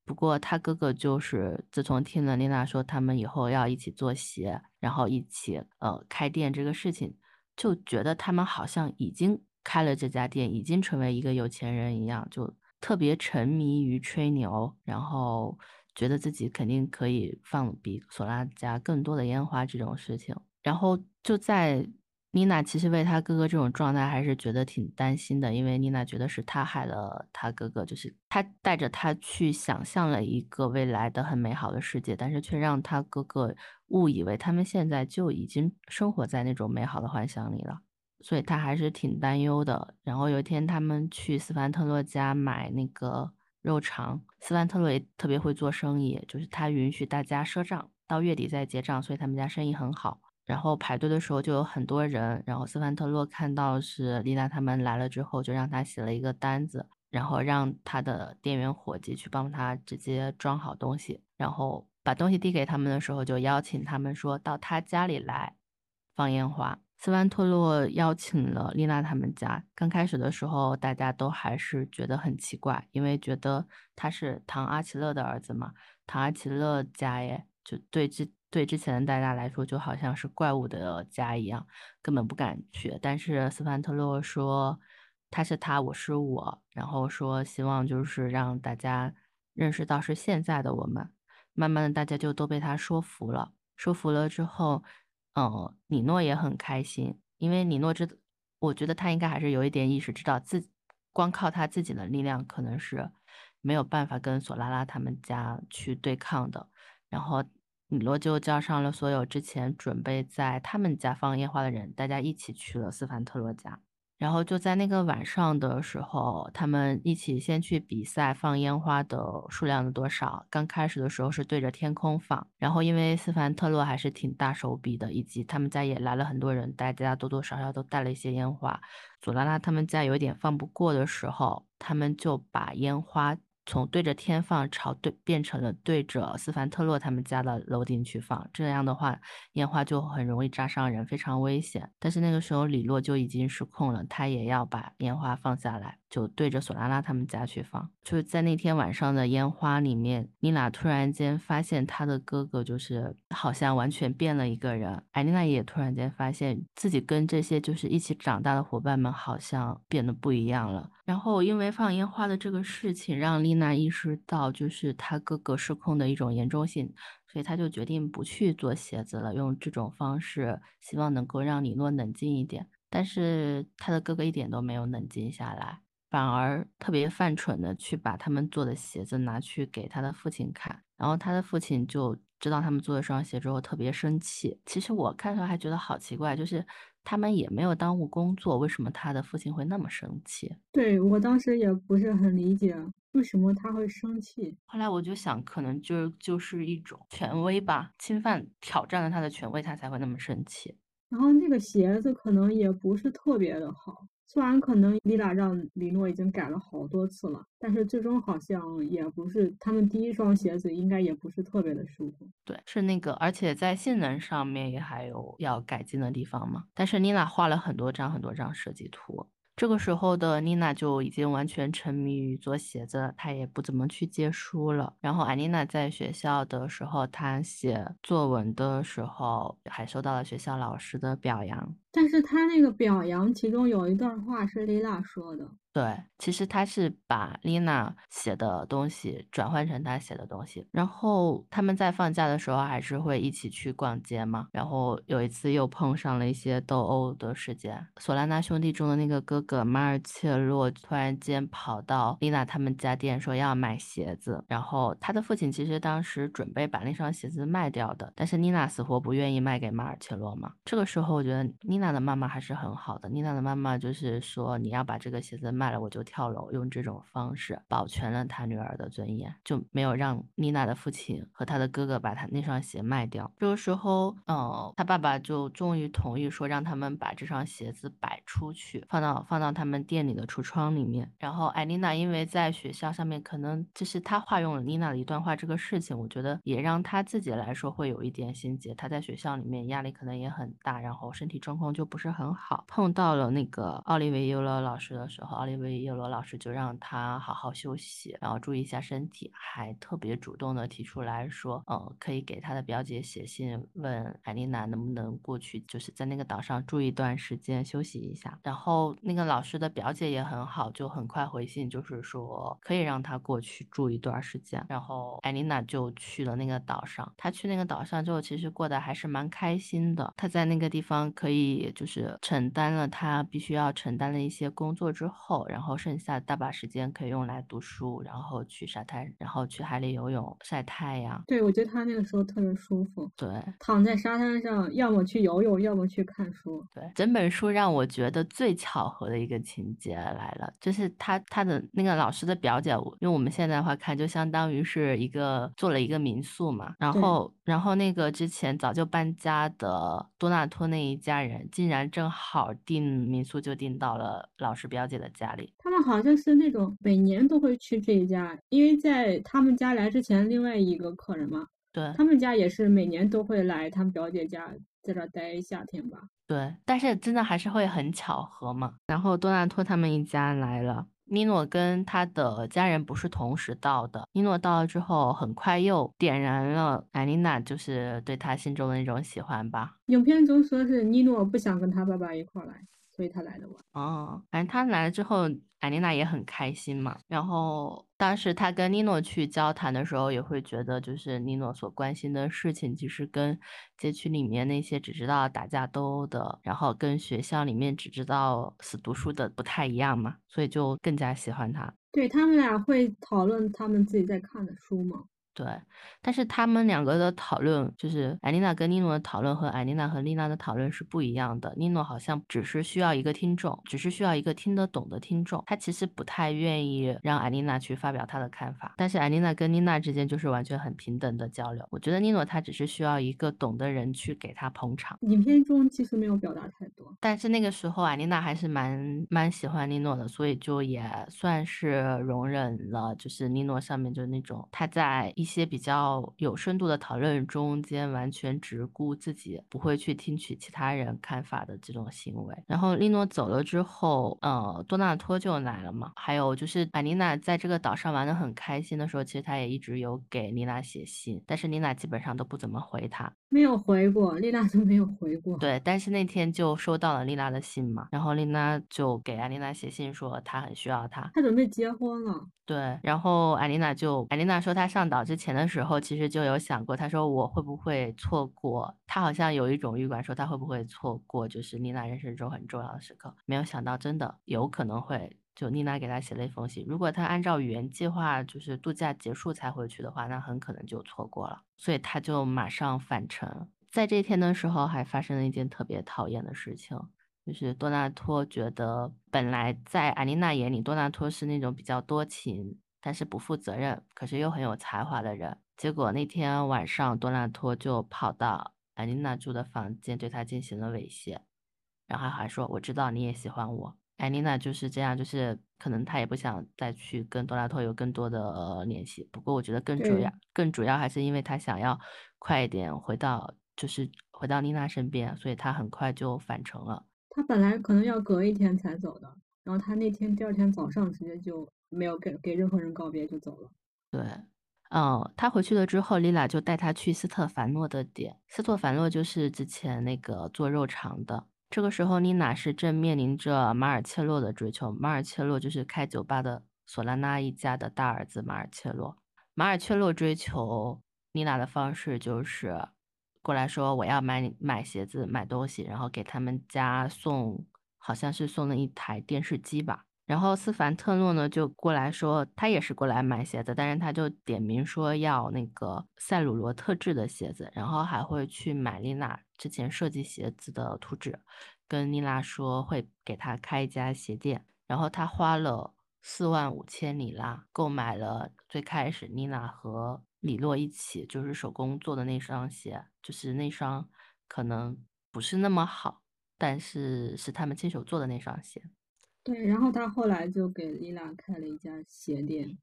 不过他哥哥就是自从听了丽娜说他们以后要一起做鞋，然后一起呃开店这个事情，就觉得他们好像已经开了这家店，已经成为一个有钱人一样，就特别沉迷于吹牛，然后觉得自己肯定可以放比索拉家更多的烟花这种事情，然后就在。妮娜其实为她哥哥这种状态还是觉得挺担心的，因为妮娜觉得是他害了她哥哥，就是他带着他去想象了一个未来的很美好的世界，但是却让他哥哥误以为他们现在就已经生活在那种美好的幻想里了，所以他还是挺担忧的。然后有一天他们去斯凡特洛家买那个肉肠，斯凡特洛也特别会做生意，就是他允许大家赊账，到月底再结账，所以他们家生意很好。然后排队的时候就有很多人，然后斯凡特洛看到是丽娜他们来了之后，就让他写了一个单子，然后让他的店员伙计去帮他直接装好东西，然后把东西递给他们的时候，就邀请他们说到他家里来放烟花。斯凡特洛邀请了丽娜他们家，刚开始的时候大家都还是觉得很奇怪，因为觉得他是唐阿奇勒的儿子嘛，唐阿奇勒家耶，就对这。对之前的大家来说，就好像是怪物的家一样，根本不敢去。但是斯凡特洛说他是他，我是我，然后说希望就是让大家认识到是现在的我们。慢慢的，大家就都被他说服了。说服了之后，嗯，李诺也很开心，因为李诺知，我觉得他应该还是有一点意识，知道自光靠他自己的力量可能是没有办法跟索拉拉他们家去对抗的。然后。米洛就叫上了所有之前准备在他们家放烟花的人，大家一起去了斯凡特洛家。然后就在那个晚上的时候，他们一起先去比赛放烟花的数量的多少。刚开始的时候是对着天空放，然后因为斯凡特洛还是挺大手笔的，以及他们家也来了很多人，大家多多少少都带了一些烟花。祖拉拉他们家有点放不过的时候，他们就把烟花。从对着天放，朝对变成了对着斯凡特洛他们家的楼顶去放，这样的话烟花就很容易扎伤人，非常危险。但是那个时候李洛就已经失控了，他也要把烟花放下来，就对着索拉拉他们家去放。就是在那天晚上的烟花里面，妮娜突然间发现她的哥哥就是好像完全变了一个人，艾丽娜也突然间发现自己跟这些就是一起长大的伙伴们好像变得不一样了。然后因为放烟花的这个事情，让丽娜意识到就是她哥哥失控的一种严重性，所以她就决定不去做鞋子了，用这种方式希望能够让李诺冷静一点。但是他的哥哥一点都没有冷静下来，反而特别犯蠢的去把他们做的鞋子拿去给他的父亲看，然后他的父亲就知道他们做了双鞋之后特别生气。其实我看到还觉得好奇怪，就是他们也没有耽误工作，为什么他的父亲会那么生气？对我当时也不是很理解为什么他会生气。后来我就想，可能就就是一种权威吧，侵犯挑战了他的权威，他才会那么生气。然后那个鞋子可能也不是特别的好。虽然可能丽娜让李诺已经改了好多次了，但是最终好像也不是他们第一双鞋子，应该也不是特别的舒服。对，是那个，而且在性能上面也还有要改进的地方嘛。但是妮娜画了很多张很多张设计图。这个时候的妮娜就已经完全沉迷于做鞋子，她也不怎么去借书了。然后安妮娜在学校的时候，她写作文的时候还受到了学校老师的表扬。但是他那个表扬，其中有一段话是丽娜说的。对，其实他是把丽娜写的东西转换成他写的东西，然后他们在放假的时候还是会一起去逛街嘛。然后有一次又碰上了一些斗殴的事件，索拉纳兄弟中的那个哥哥马尔切洛突然间跑到丽娜他们家店说要买鞋子，然后他的父亲其实当时准备把那双鞋子卖掉的，但是妮娜死活不愿意卖给马尔切洛嘛。这个时候我觉得妮娜娜的妈妈还是很好的，妮娜的妈妈就是说你要把这个鞋子卖。了我就跳楼，用这种方式保全了她女儿的尊严，就没有让妮娜的父亲和他的哥哥把她那双鞋卖掉。这个时候，呃，他爸爸就终于同意说让他们把这双鞋子摆出去，放到放到他们店里的橱窗里面。然后艾丽娜因为在学校上面，可能就是他化用了妮娜的一段话，这个事情我觉得也让他自己来说会有一点心结。他在学校里面压力可能也很大，然后身体状况就不是很好。碰到了那个奥利维尤罗老师的时候，奥利。维叶罗老师就让他好好休息，然后注意一下身体，还特别主动的提出来说，呃，可以给他的表姐写信，问艾丽娜能不能过去，就是在那个岛上住一段时间休息一下。然后那个老师的表姐也很好，就很快回信，就是说可以让他过去住一段时间。然后艾丽娜就去了那个岛上，她去那个岛上之后，其实过得还是蛮开心的。她在那个地方可以就是承担了他必须要承担的一些工作之后。然后剩下大把时间可以用来读书，然后去沙滩，然后去海里游泳、晒太阳。对，我觉得他那个时候特别舒服。对，躺在沙滩上，要么去游泳，要么去看书。对，整本书让我觉得最巧合的一个情节来了，就是他他的那个老师的表姐，用我们现在的话看，就相当于是一个做了一个民宿嘛。然后，然后那个之前早就搬家的多纳托那一家人，竟然正好订民宿就订到了老师表姐的家里。他们好像是那种每年都会去这一家，因为在他们家来之前，另外一个客人嘛，对他们家也是每年都会来他们表姐家，在这待一夏天吧。对，但是真的还是会很巧合嘛。然后多纳托他们一家来了，尼诺跟他的家人不是同时到的。尼诺到了之后，很快又点燃了艾琳娜，就是对他心中的那种喜欢吧。影片中说是尼诺不想跟他爸爸一块来。所以他来的晚哦，反正他来了之后，艾琳娜也很开心嘛。然后当时他跟尼诺去交谈的时候，也会觉得就是尼诺所关心的事情，其实跟街区里面那些只知道打架斗殴的，然后跟学校里面只知道死读书的不太一样嘛，所以就更加喜欢他。对他们俩会讨论他们自己在看的书吗？对，但是他们两个的讨论，就是艾丽娜跟尼诺的讨论和艾丽娜和丽娜的讨论是不一样的。尼诺好像只是需要一个听众，只是需要一个听得懂的听众，他其实不太愿意让艾丽娜去发表他的看法。但是艾丽娜跟妮娜之间就是完全很平等的交流。我觉得尼诺他只是需要一个懂的人去给他捧场。影片中其实没有表达太多，但是那个时候艾丽娜还是蛮蛮喜欢尼诺的，所以就也算是容忍了，就是尼诺上面就是那种他在一。一些比较有深度的讨论中间，完全只顾自己，不会去听取其他人看法的这种行为。然后利诺走了之后，呃，多纳托就来了嘛。还有就是艾妮娜在这个岛上玩的很开心的时候，其实他也一直有给妮娜写信，但是妮娜基本上都不怎么回他，没有回过，丽娜都没有回过。对，但是那天就收到了丽娜的信嘛，然后丽娜就给艾丽娜写信说她很需要他，她准备结婚了。对，然后艾丽娜就艾丽娜说她上岛之前的时候，其实就有想过，她说我会不会错过？她好像有一种预感，说她会不会错过，就是丽娜人生中很重要的时刻。没有想到，真的有可能会就妮娜给他写了一封信。如果他按照原计划，就是度假结束才回去的话，那很可能就错过了。所以他就马上返程。在这天的时候，还发生了一件特别讨厌的事情，就是多纳托觉得，本来在艾丽娜眼里，多纳托是那种比较多情，但是不负责任，可是又很有才华的人。结果那天晚上，多纳托就跑到艾丽娜住的房间，对她进行了猥亵，然后还说：“我知道你也喜欢我。”艾丽娜就是这样，就是可能她也不想再去跟多拉托有更多的联系。不过我觉得更主要，更主要还是因为她想要快一点回到。就是回到妮娜身边，所以她很快就返程了。她本来可能要隔一天才走的，然后她那天第二天早上直接就没有给给任何人告别就走了。对，哦，他回去了之后，丽娜就带他去斯特凡诺的店。斯特凡诺就是之前那个做肉肠的。这个时候，妮娜是正面临着马尔切洛的追求。马尔切洛就是开酒吧的索拉纳一家的大儿子马尔切洛。马尔切洛追求妮娜的方式就是。过来说我要买买鞋子买东西，然后给他们家送，好像是送了一台电视机吧。然后斯凡特诺呢就过来说他也是过来买鞋子，但是他就点名说要那个赛鲁罗特制的鞋子，然后还会去买丽娜之前设计鞋子的图纸，跟妮娜说会给他开一家鞋店。然后他花了四万五千里拉购买了最开始妮娜和。李洛一起就是手工做的那双鞋，就是那双可能不是那么好，但是是他们亲手做的那双鞋。对，然后他后来就给丽娜开了一家鞋店。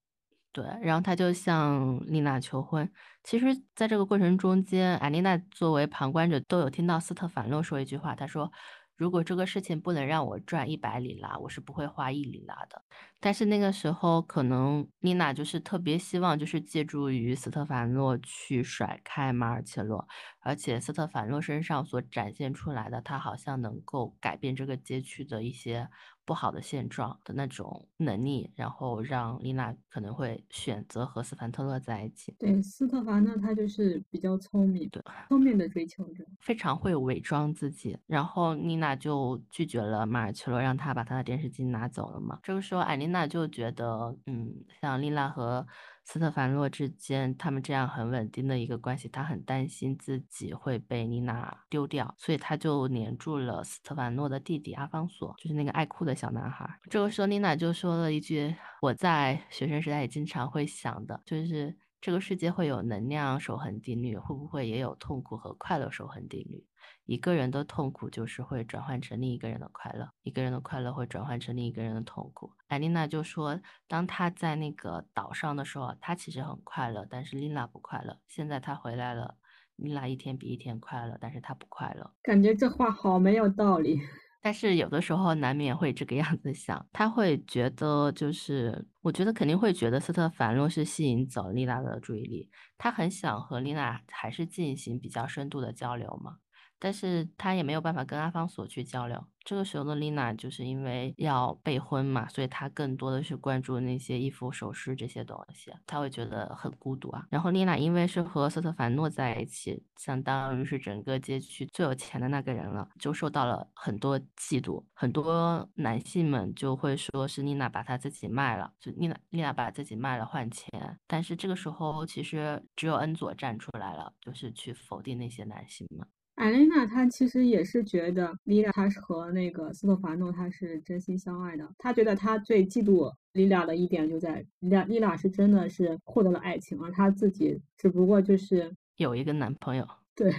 对，然后他就向丽娜求婚。其实，在这个过程中间，艾丽娜作为旁观者都有听到斯特凡诺说一句话，他说。如果这个事情不能让我赚一百里拉，我是不会花一里拉的。但是那个时候，可能丽娜就是特别希望，就是借助于斯特凡诺去甩开马尔切洛，而且斯特凡诺身上所展现出来的，他好像能够改变这个街区的一些。不好的现状的那种能力，然后让丽娜可能会选择和斯凡特勒在一起。对，斯特凡呢，他就是比较聪明，对，聪明的追求者，非常会伪装自己。然后丽娜就拒绝了马尔奇洛，让他把他的电视机拿走了嘛。这个时候，艾丽娜就觉得，嗯，像丽娜和。斯特凡诺之间，他们这样很稳定的一个关系，他很担心自己会被妮娜丢掉，所以他就黏住了斯特凡诺的弟弟阿方索，就是那个爱哭的小男孩。这个时候，妮娜就说了一句：“我在学生时代也经常会想的，就是这个世界会有能量守恒定律，会不会也有痛苦和快乐守恒定律？”一个人的痛苦就是会转换成另一个人的快乐，一个人的快乐会转换成另一个人的痛苦。艾琳娜就说，当她在那个岛上的时候，她其实很快乐，但是丽娜不快乐。现在她回来了，丽娜一天比一天快乐，但是她不快乐。感觉这话好没有道理。但是有的时候难免会这个样子想，他会觉得就是，我觉得肯定会觉得斯特凡若是吸引走丽娜的注意力，他很想和丽娜还是进行比较深度的交流嘛。但是他也没有办法跟阿方索去交流。这个时候的丽娜就是因为要备婚嘛，所以她更多的是关注那些衣服、首饰这些东西，她会觉得很孤独啊。然后丽娜因为是和瑟特凡诺在一起，相当于是整个街区最有钱的那个人了，就受到了很多嫉妒。很多男性们就会说是丽娜把她自己卖了，就丽娜丽娜把自己卖了换钱。但是这个时候其实只有恩佐站出来了，就是去否定那些男性们。艾琳娜她其实也是觉得莉拉她是和那个斯特凡诺她是真心相爱的。她觉得她最嫉妒莉拉的一点就在莉拉，莉拉是真的是获得了爱情，而她自己只不过就是有一个男朋友。对。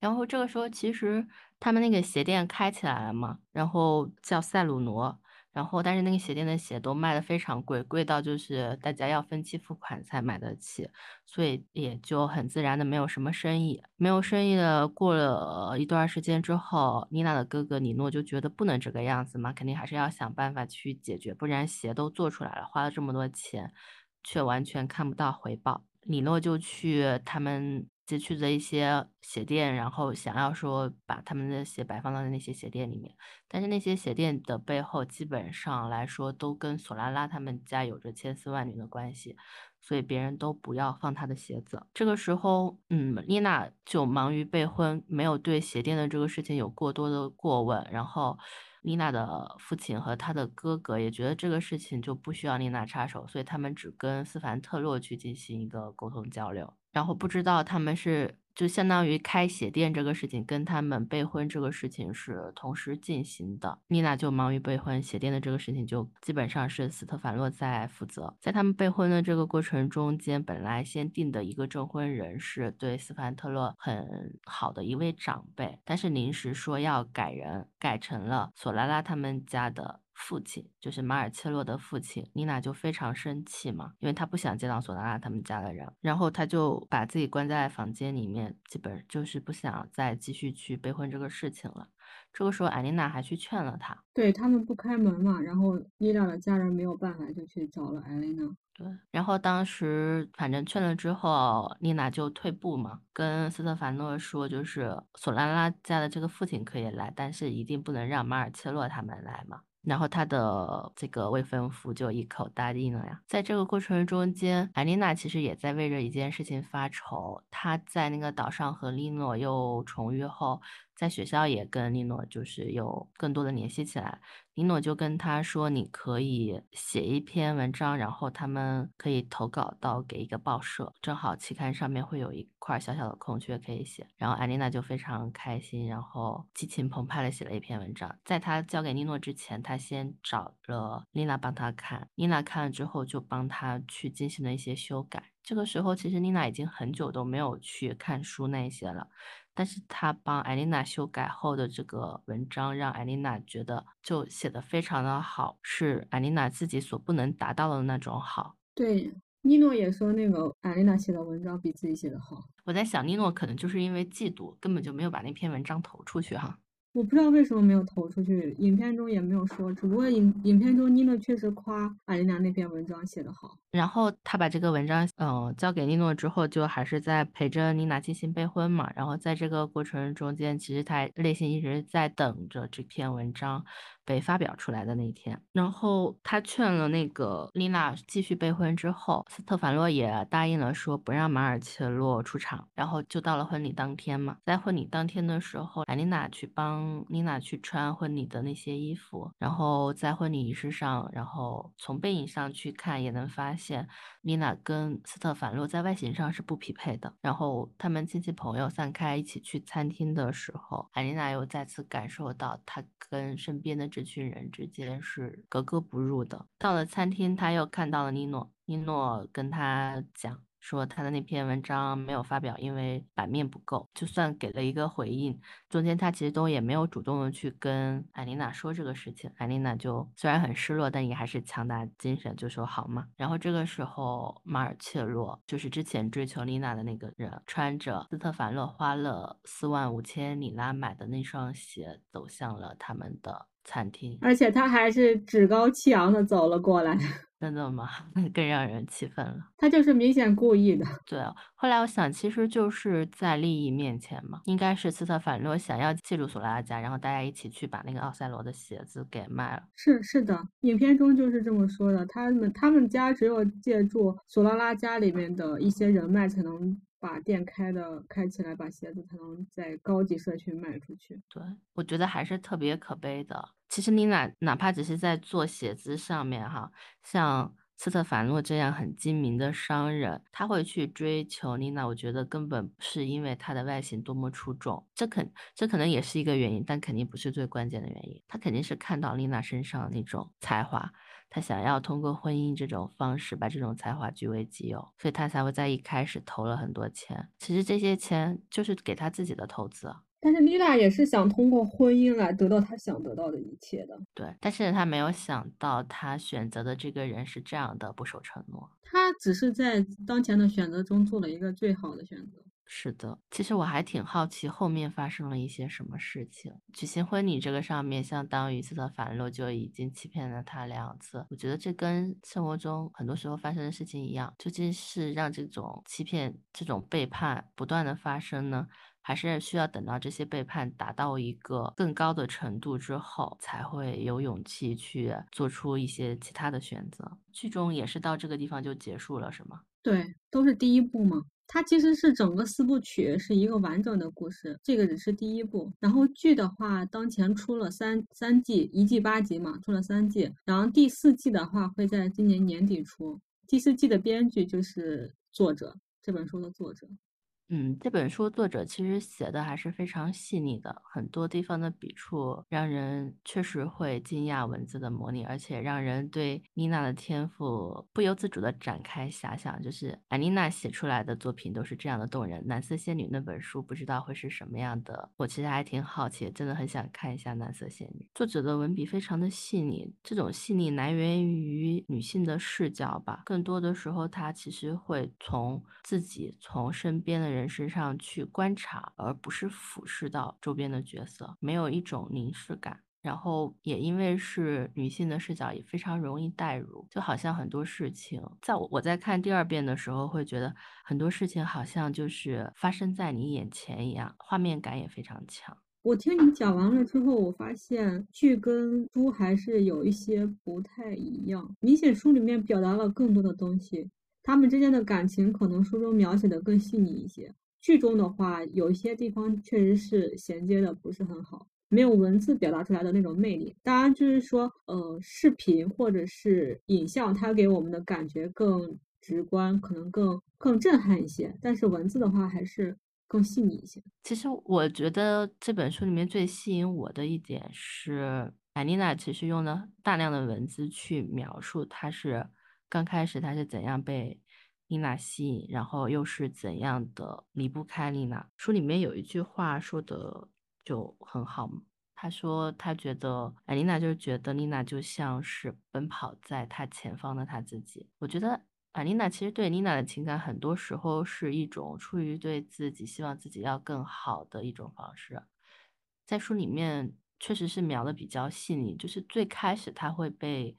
然后这个时候其实他们那个鞋店开起来了嘛，然后叫塞鲁挪。然后，但是那个鞋店的鞋都卖的非常贵，贵到就是大家要分期付款才买得起，所以也就很自然的没有什么生意。没有生意的，过了一段时间之后，妮娜的哥哥尼诺就觉得不能这个样子嘛，肯定还是要想办法去解决，不然鞋都做出来了，花了这么多钱，却完全看不到回报。尼诺就去他们。街区的一些鞋店，然后想要说把他们的鞋摆放到那些鞋店里面，但是那些鞋店的背后基本上来说都跟索拉拉他们家有着千丝万缕的关系，所以别人都不要放他的鞋子。这个时候，嗯，丽娜就忙于备婚，没有对鞋店的这个事情有过多的过问，然后丽娜的父亲和他的哥哥也觉得这个事情就不需要丽娜插手，所以他们只跟斯凡特洛去进行一个沟通交流。然后不知道他们是就相当于开鞋店这个事情跟他们备婚这个事情是同时进行的。妮娜就忙于备婚，鞋店的这个事情就基本上是斯特凡洛在负责。在他们备婚的这个过程中间，本来先定的一个证婚人是对斯凡特洛很好的一位长辈，但是临时说要改人，改成了索拉拉他们家的。父亲就是马尔切洛的父亲，妮娜就非常生气嘛，因为她不想见到索拉拉他们家的人，然后她就把自己关在房间里面，基本就是不想再继续去备婚这个事情了。这个时候，艾琳娜还去劝了他，对他们不开门嘛，然后妮娜的家人没有办法，就去找了艾琳娜。对，然后当时反正劝了之后，妮娜就退步嘛，跟斯特凡诺说，就是索拉拉家的这个父亲可以来，但是一定不能让马尔切洛他们来嘛。然后他的这个未婚夫就一口答应了呀。在这个过程中间，艾琳娜其实也在为着一件事情发愁。她在那个岛上和利诺又重遇后。在学校也跟尼诺就是有更多的联系起来，尼诺就跟他说：“你可以写一篇文章，然后他们可以投稿到给一个报社，正好期刊上面会有一块小小的空缺可以写。”然后艾丽娜就非常开心，然后激情澎湃的写了一篇文章。在他交给尼诺之前，他先找了丽娜帮他看，丽娜看了之后就帮他去进行了一些修改。这个时候，其实丽娜已经很久都没有去看书那些了。但是他帮艾琳娜修改后的这个文章，让艾琳娜觉得就写的非常的好，是艾琳娜自己所不能达到的那种好。对，尼诺也说那个艾琳娜写的文章比自己写的好。我在想，尼诺可能就是因为嫉妒，根本就没有把那篇文章投出去哈。我不知道为什么没有投出去，影片中也没有说。只不过影影片中妮诺确实夸艾琳娜那篇文章写得好。然后他把这个文章，嗯，交给妮诺之后，就还是在陪着妮娜进行备婚嘛。然后在这个过程中间，其实他内心一直在等着这篇文章。被发表出来的那一天，然后他劝了那个丽娜继续备婚之后，斯特凡洛也答应了，说不让马尔切洛出场。然后就到了婚礼当天嘛，在婚礼当天的时候，艾丽娜去帮妮娜去穿婚礼的那些衣服，然后在婚礼仪式上，然后从背影上去看，也能发现现丽娜跟斯特凡洛在外形上是不匹配的。然后他们亲戚朋友散开一起去餐厅的时候，艾琳娜又再次感受到她跟身边的。这群人之间是格格不入的。到了餐厅，她又看到了尼诺，尼诺跟她讲。说他的那篇文章没有发表，因为版面不够。就算给了一个回应，中间他其实都也没有主动的去跟艾琳娜说这个事情。艾琳娜就虽然很失落，但也还是强打精神，就说好嘛。然后这个时候，马尔切洛就是之前追求丽娜的那个人，穿着斯特凡洛花了四万五千里拉买的那双鞋，走向了他们的餐厅，而且他还是趾高气扬的走了过来。真的吗？那 更让人气愤了。他就是明显故意的。对，后来我想，其实就是在利益面前嘛，应该是斯特凡诺想要借助索拉拉家，然后大家一起去把那个奥赛罗的鞋子给卖了。是是的，影片中就是这么说的。他们他们家只有借助索拉拉家里面的一些人脉才能。把店开的开起来，把鞋子才能在高级社区卖出去。对，我觉得还是特别可悲的。其实你哪哪怕只是在做鞋子上面哈，像斯特凡诺这样很精明的商人，他会去追求妮娜，我觉得根本不是因为她的外形多么出众，这肯这可能也是一个原因，但肯定不是最关键的原因。他肯定是看到丽娜身上那种才华。他想要通过婚姻这种方式把这种才华据为己有，所以他才会在一开始投了很多钱。其实这些钱就是给他自己的投资。但是丽娜也是想通过婚姻来得到她想得到的一切的。对，但是他没有想到他选择的这个人是这样的不守承诺。他只是在当前的选择中做了一个最好的选择。是的，其实我还挺好奇后面发生了一些什么事情。举行婚礼这个上面，相当于斯特凡洛就已经欺骗了他两次。我觉得这跟生活中很多时候发生的事情一样，究竟是让这种欺骗、这种背叛不断的发生呢，还是需要等到这些背叛达到一个更高的程度之后，才会有勇气去做出一些其他的选择？剧中也是到这个地方就结束了，是吗？对，都是第一步嘛。它其实是整个四部曲是一个完整的故事，这个只是第一部。然后剧的话，当前出了三三季，一季八集嘛，出了三季。然后第四季的话会在今年年底出。第四季的编剧就是作者这本书的作者。嗯，这本书作者其实写的还是非常细腻的，很多地方的笔触让人确实会惊讶文字的魔力，而且让人对妮娜的天赋不由自主的展开遐想。就是安妮娜写出来的作品都是这样的动人，《蓝色仙女》那本书不知道会是什么样的，我其实还挺好奇，真的很想看一下《蓝色仙女》。作者的文笔非常的细腻，这种细腻来源于女性的视角吧，更多的时候她其实会从自己、从身边的人。人身上去观察，而不是俯视到周边的角色，没有一种凝视感。然后也因为是女性的视角，也非常容易代入，就好像很多事情，在我我在看第二遍的时候，会觉得很多事情好像就是发生在你眼前一样，画面感也非常强。我听你讲完了之后，我发现剧跟书还是有一些不太一样，明显书里面表达了更多的东西。他们之间的感情可能书中描写的更细腻一些，剧中的话有一些地方确实是衔接的不是很好，没有文字表达出来的那种魅力。当然，就是说，呃，视频或者是影像，它给我们的感觉更直观，可能更更震撼一些。但是文字的话，还是更细腻一些。其实我觉得这本书里面最吸引我的一点是，艾丽娜其实用了大量的文字去描述她是。刚开始他是怎样被丽娜吸引，然后又是怎样的离不开丽娜？书里面有一句话说的就很好，他说他觉得艾丽娜就是觉得丽娜就像是奔跑在他前方的他自己。我觉得艾丽娜其实对丽娜的情感很多时候是一种出于对自己希望自己要更好的一种方式，在书里面确实是描的比较细腻，就是最开始他会被。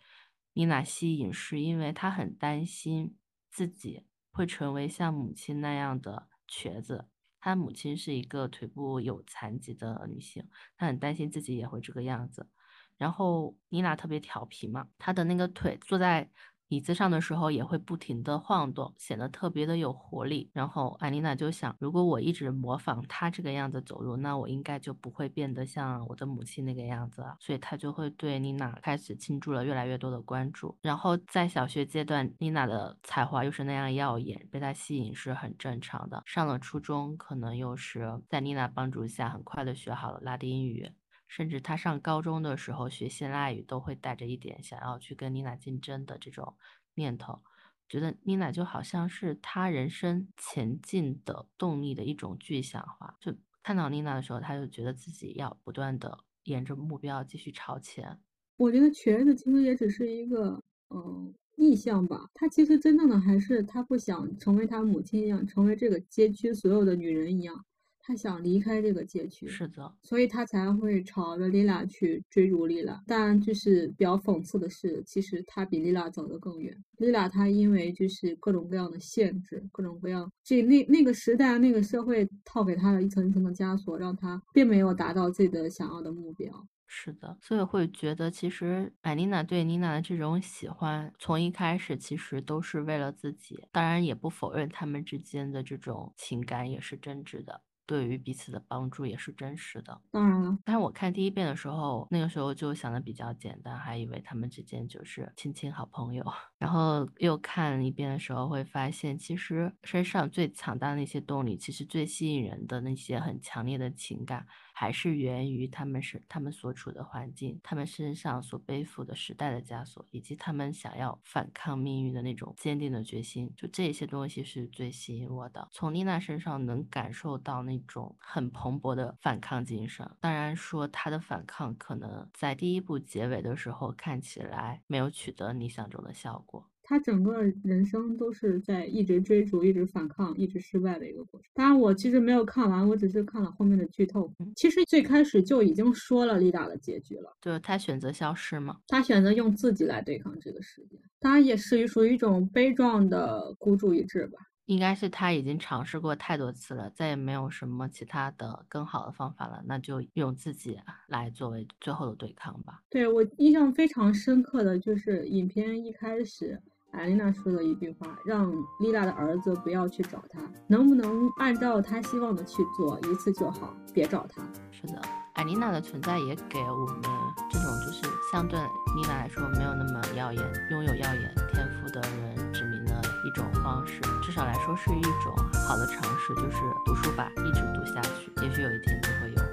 妮娜吸引是因为她很担心自己会成为像母亲那样的瘸子。她母亲是一个腿部有残疾的女性，她很担心自己也会这个样子。然后妮娜特别调皮嘛，她的那个腿坐在。椅子上的时候也会不停的晃动，显得特别的有活力。然后艾丽娜就想，如果我一直模仿她这个样子走路，那我应该就不会变得像我的母亲那个样子了。所以她就会对妮娜开始倾注了越来越多的关注。然后在小学阶段，妮娜的才华又是那样耀眼，被她吸引是很正常的。上了初中，可能又是在妮娜帮助下，很快的学好了拉丁语。甚至他上高中的时候学希腊语都会带着一点想要去跟妮娜竞争的这种念头，觉得妮娜就好像是他人生前进的动力的一种具象化。就看到妮娜的时候，他就觉得自己要不断的沿着目标继续朝前。我觉得瘸子其实也只是一个嗯意象吧，他其实真正的还是他不想成为他母亲一样，成为这个街区所有的女人一样。他想离开这个街区，是的，所以他才会朝着丽娜去追逐丽娜。但就是比较讽刺的是，其实他比丽娜走得更远。丽娜她因为就是各种各样的限制，各种各样这那那个时代那个社会套给他的一层一层的枷锁，让他并没有达到自己的想要的目标。是的，所以会觉得其实艾丽娜对妮娜的这种喜欢，从一开始其实都是为了自己。当然也不否认他们之间的这种情感也是真挚的。对于彼此的帮助也是真实的，嗯。但是我看第一遍的时候，那个时候就想的比较简单，还以为他们之间就是亲亲好朋友。然后又看一遍的时候，会发现其实身上最强大的那些动力，其实最吸引人的那些很强烈的情感。还是源于他们是他们所处的环境，他们身上所背负的时代的枷锁，以及他们想要反抗命运的那种坚定的决心。就这些东西是最吸引我的。从丽娜身上能感受到那种很蓬勃的反抗精神。当然说她的反抗可能在第一部结尾的时候看起来没有取得理想中的效果。他整个人生都是在一直追逐、一直反抗、一直失败的一个过程。当然，我其实没有看完，我只是看了后面的剧透。其实最开始就已经说了丽达的结局了，就是他选择消失嘛？他选择用自己来对抗这个世界。当然，也是属于一种悲壮的孤注一掷吧。应该是他已经尝试过太多次了，再也没有什么其他的更好的方法了，那就用自己来作为最后的对抗吧。对我印象非常深刻的就是影片一开始。艾琳娜说的一句话，让丽娜的儿子不要去找他，能不能按照他希望的去做，一次就好，别找他。是的，艾琳娜的存在也给我们这种就是相对丽娜来说没有那么耀眼、拥有耀眼天赋的人指明了一种方式，至少来说是一种好的尝试，就是读书吧，一直读下去，也许有一天就会有。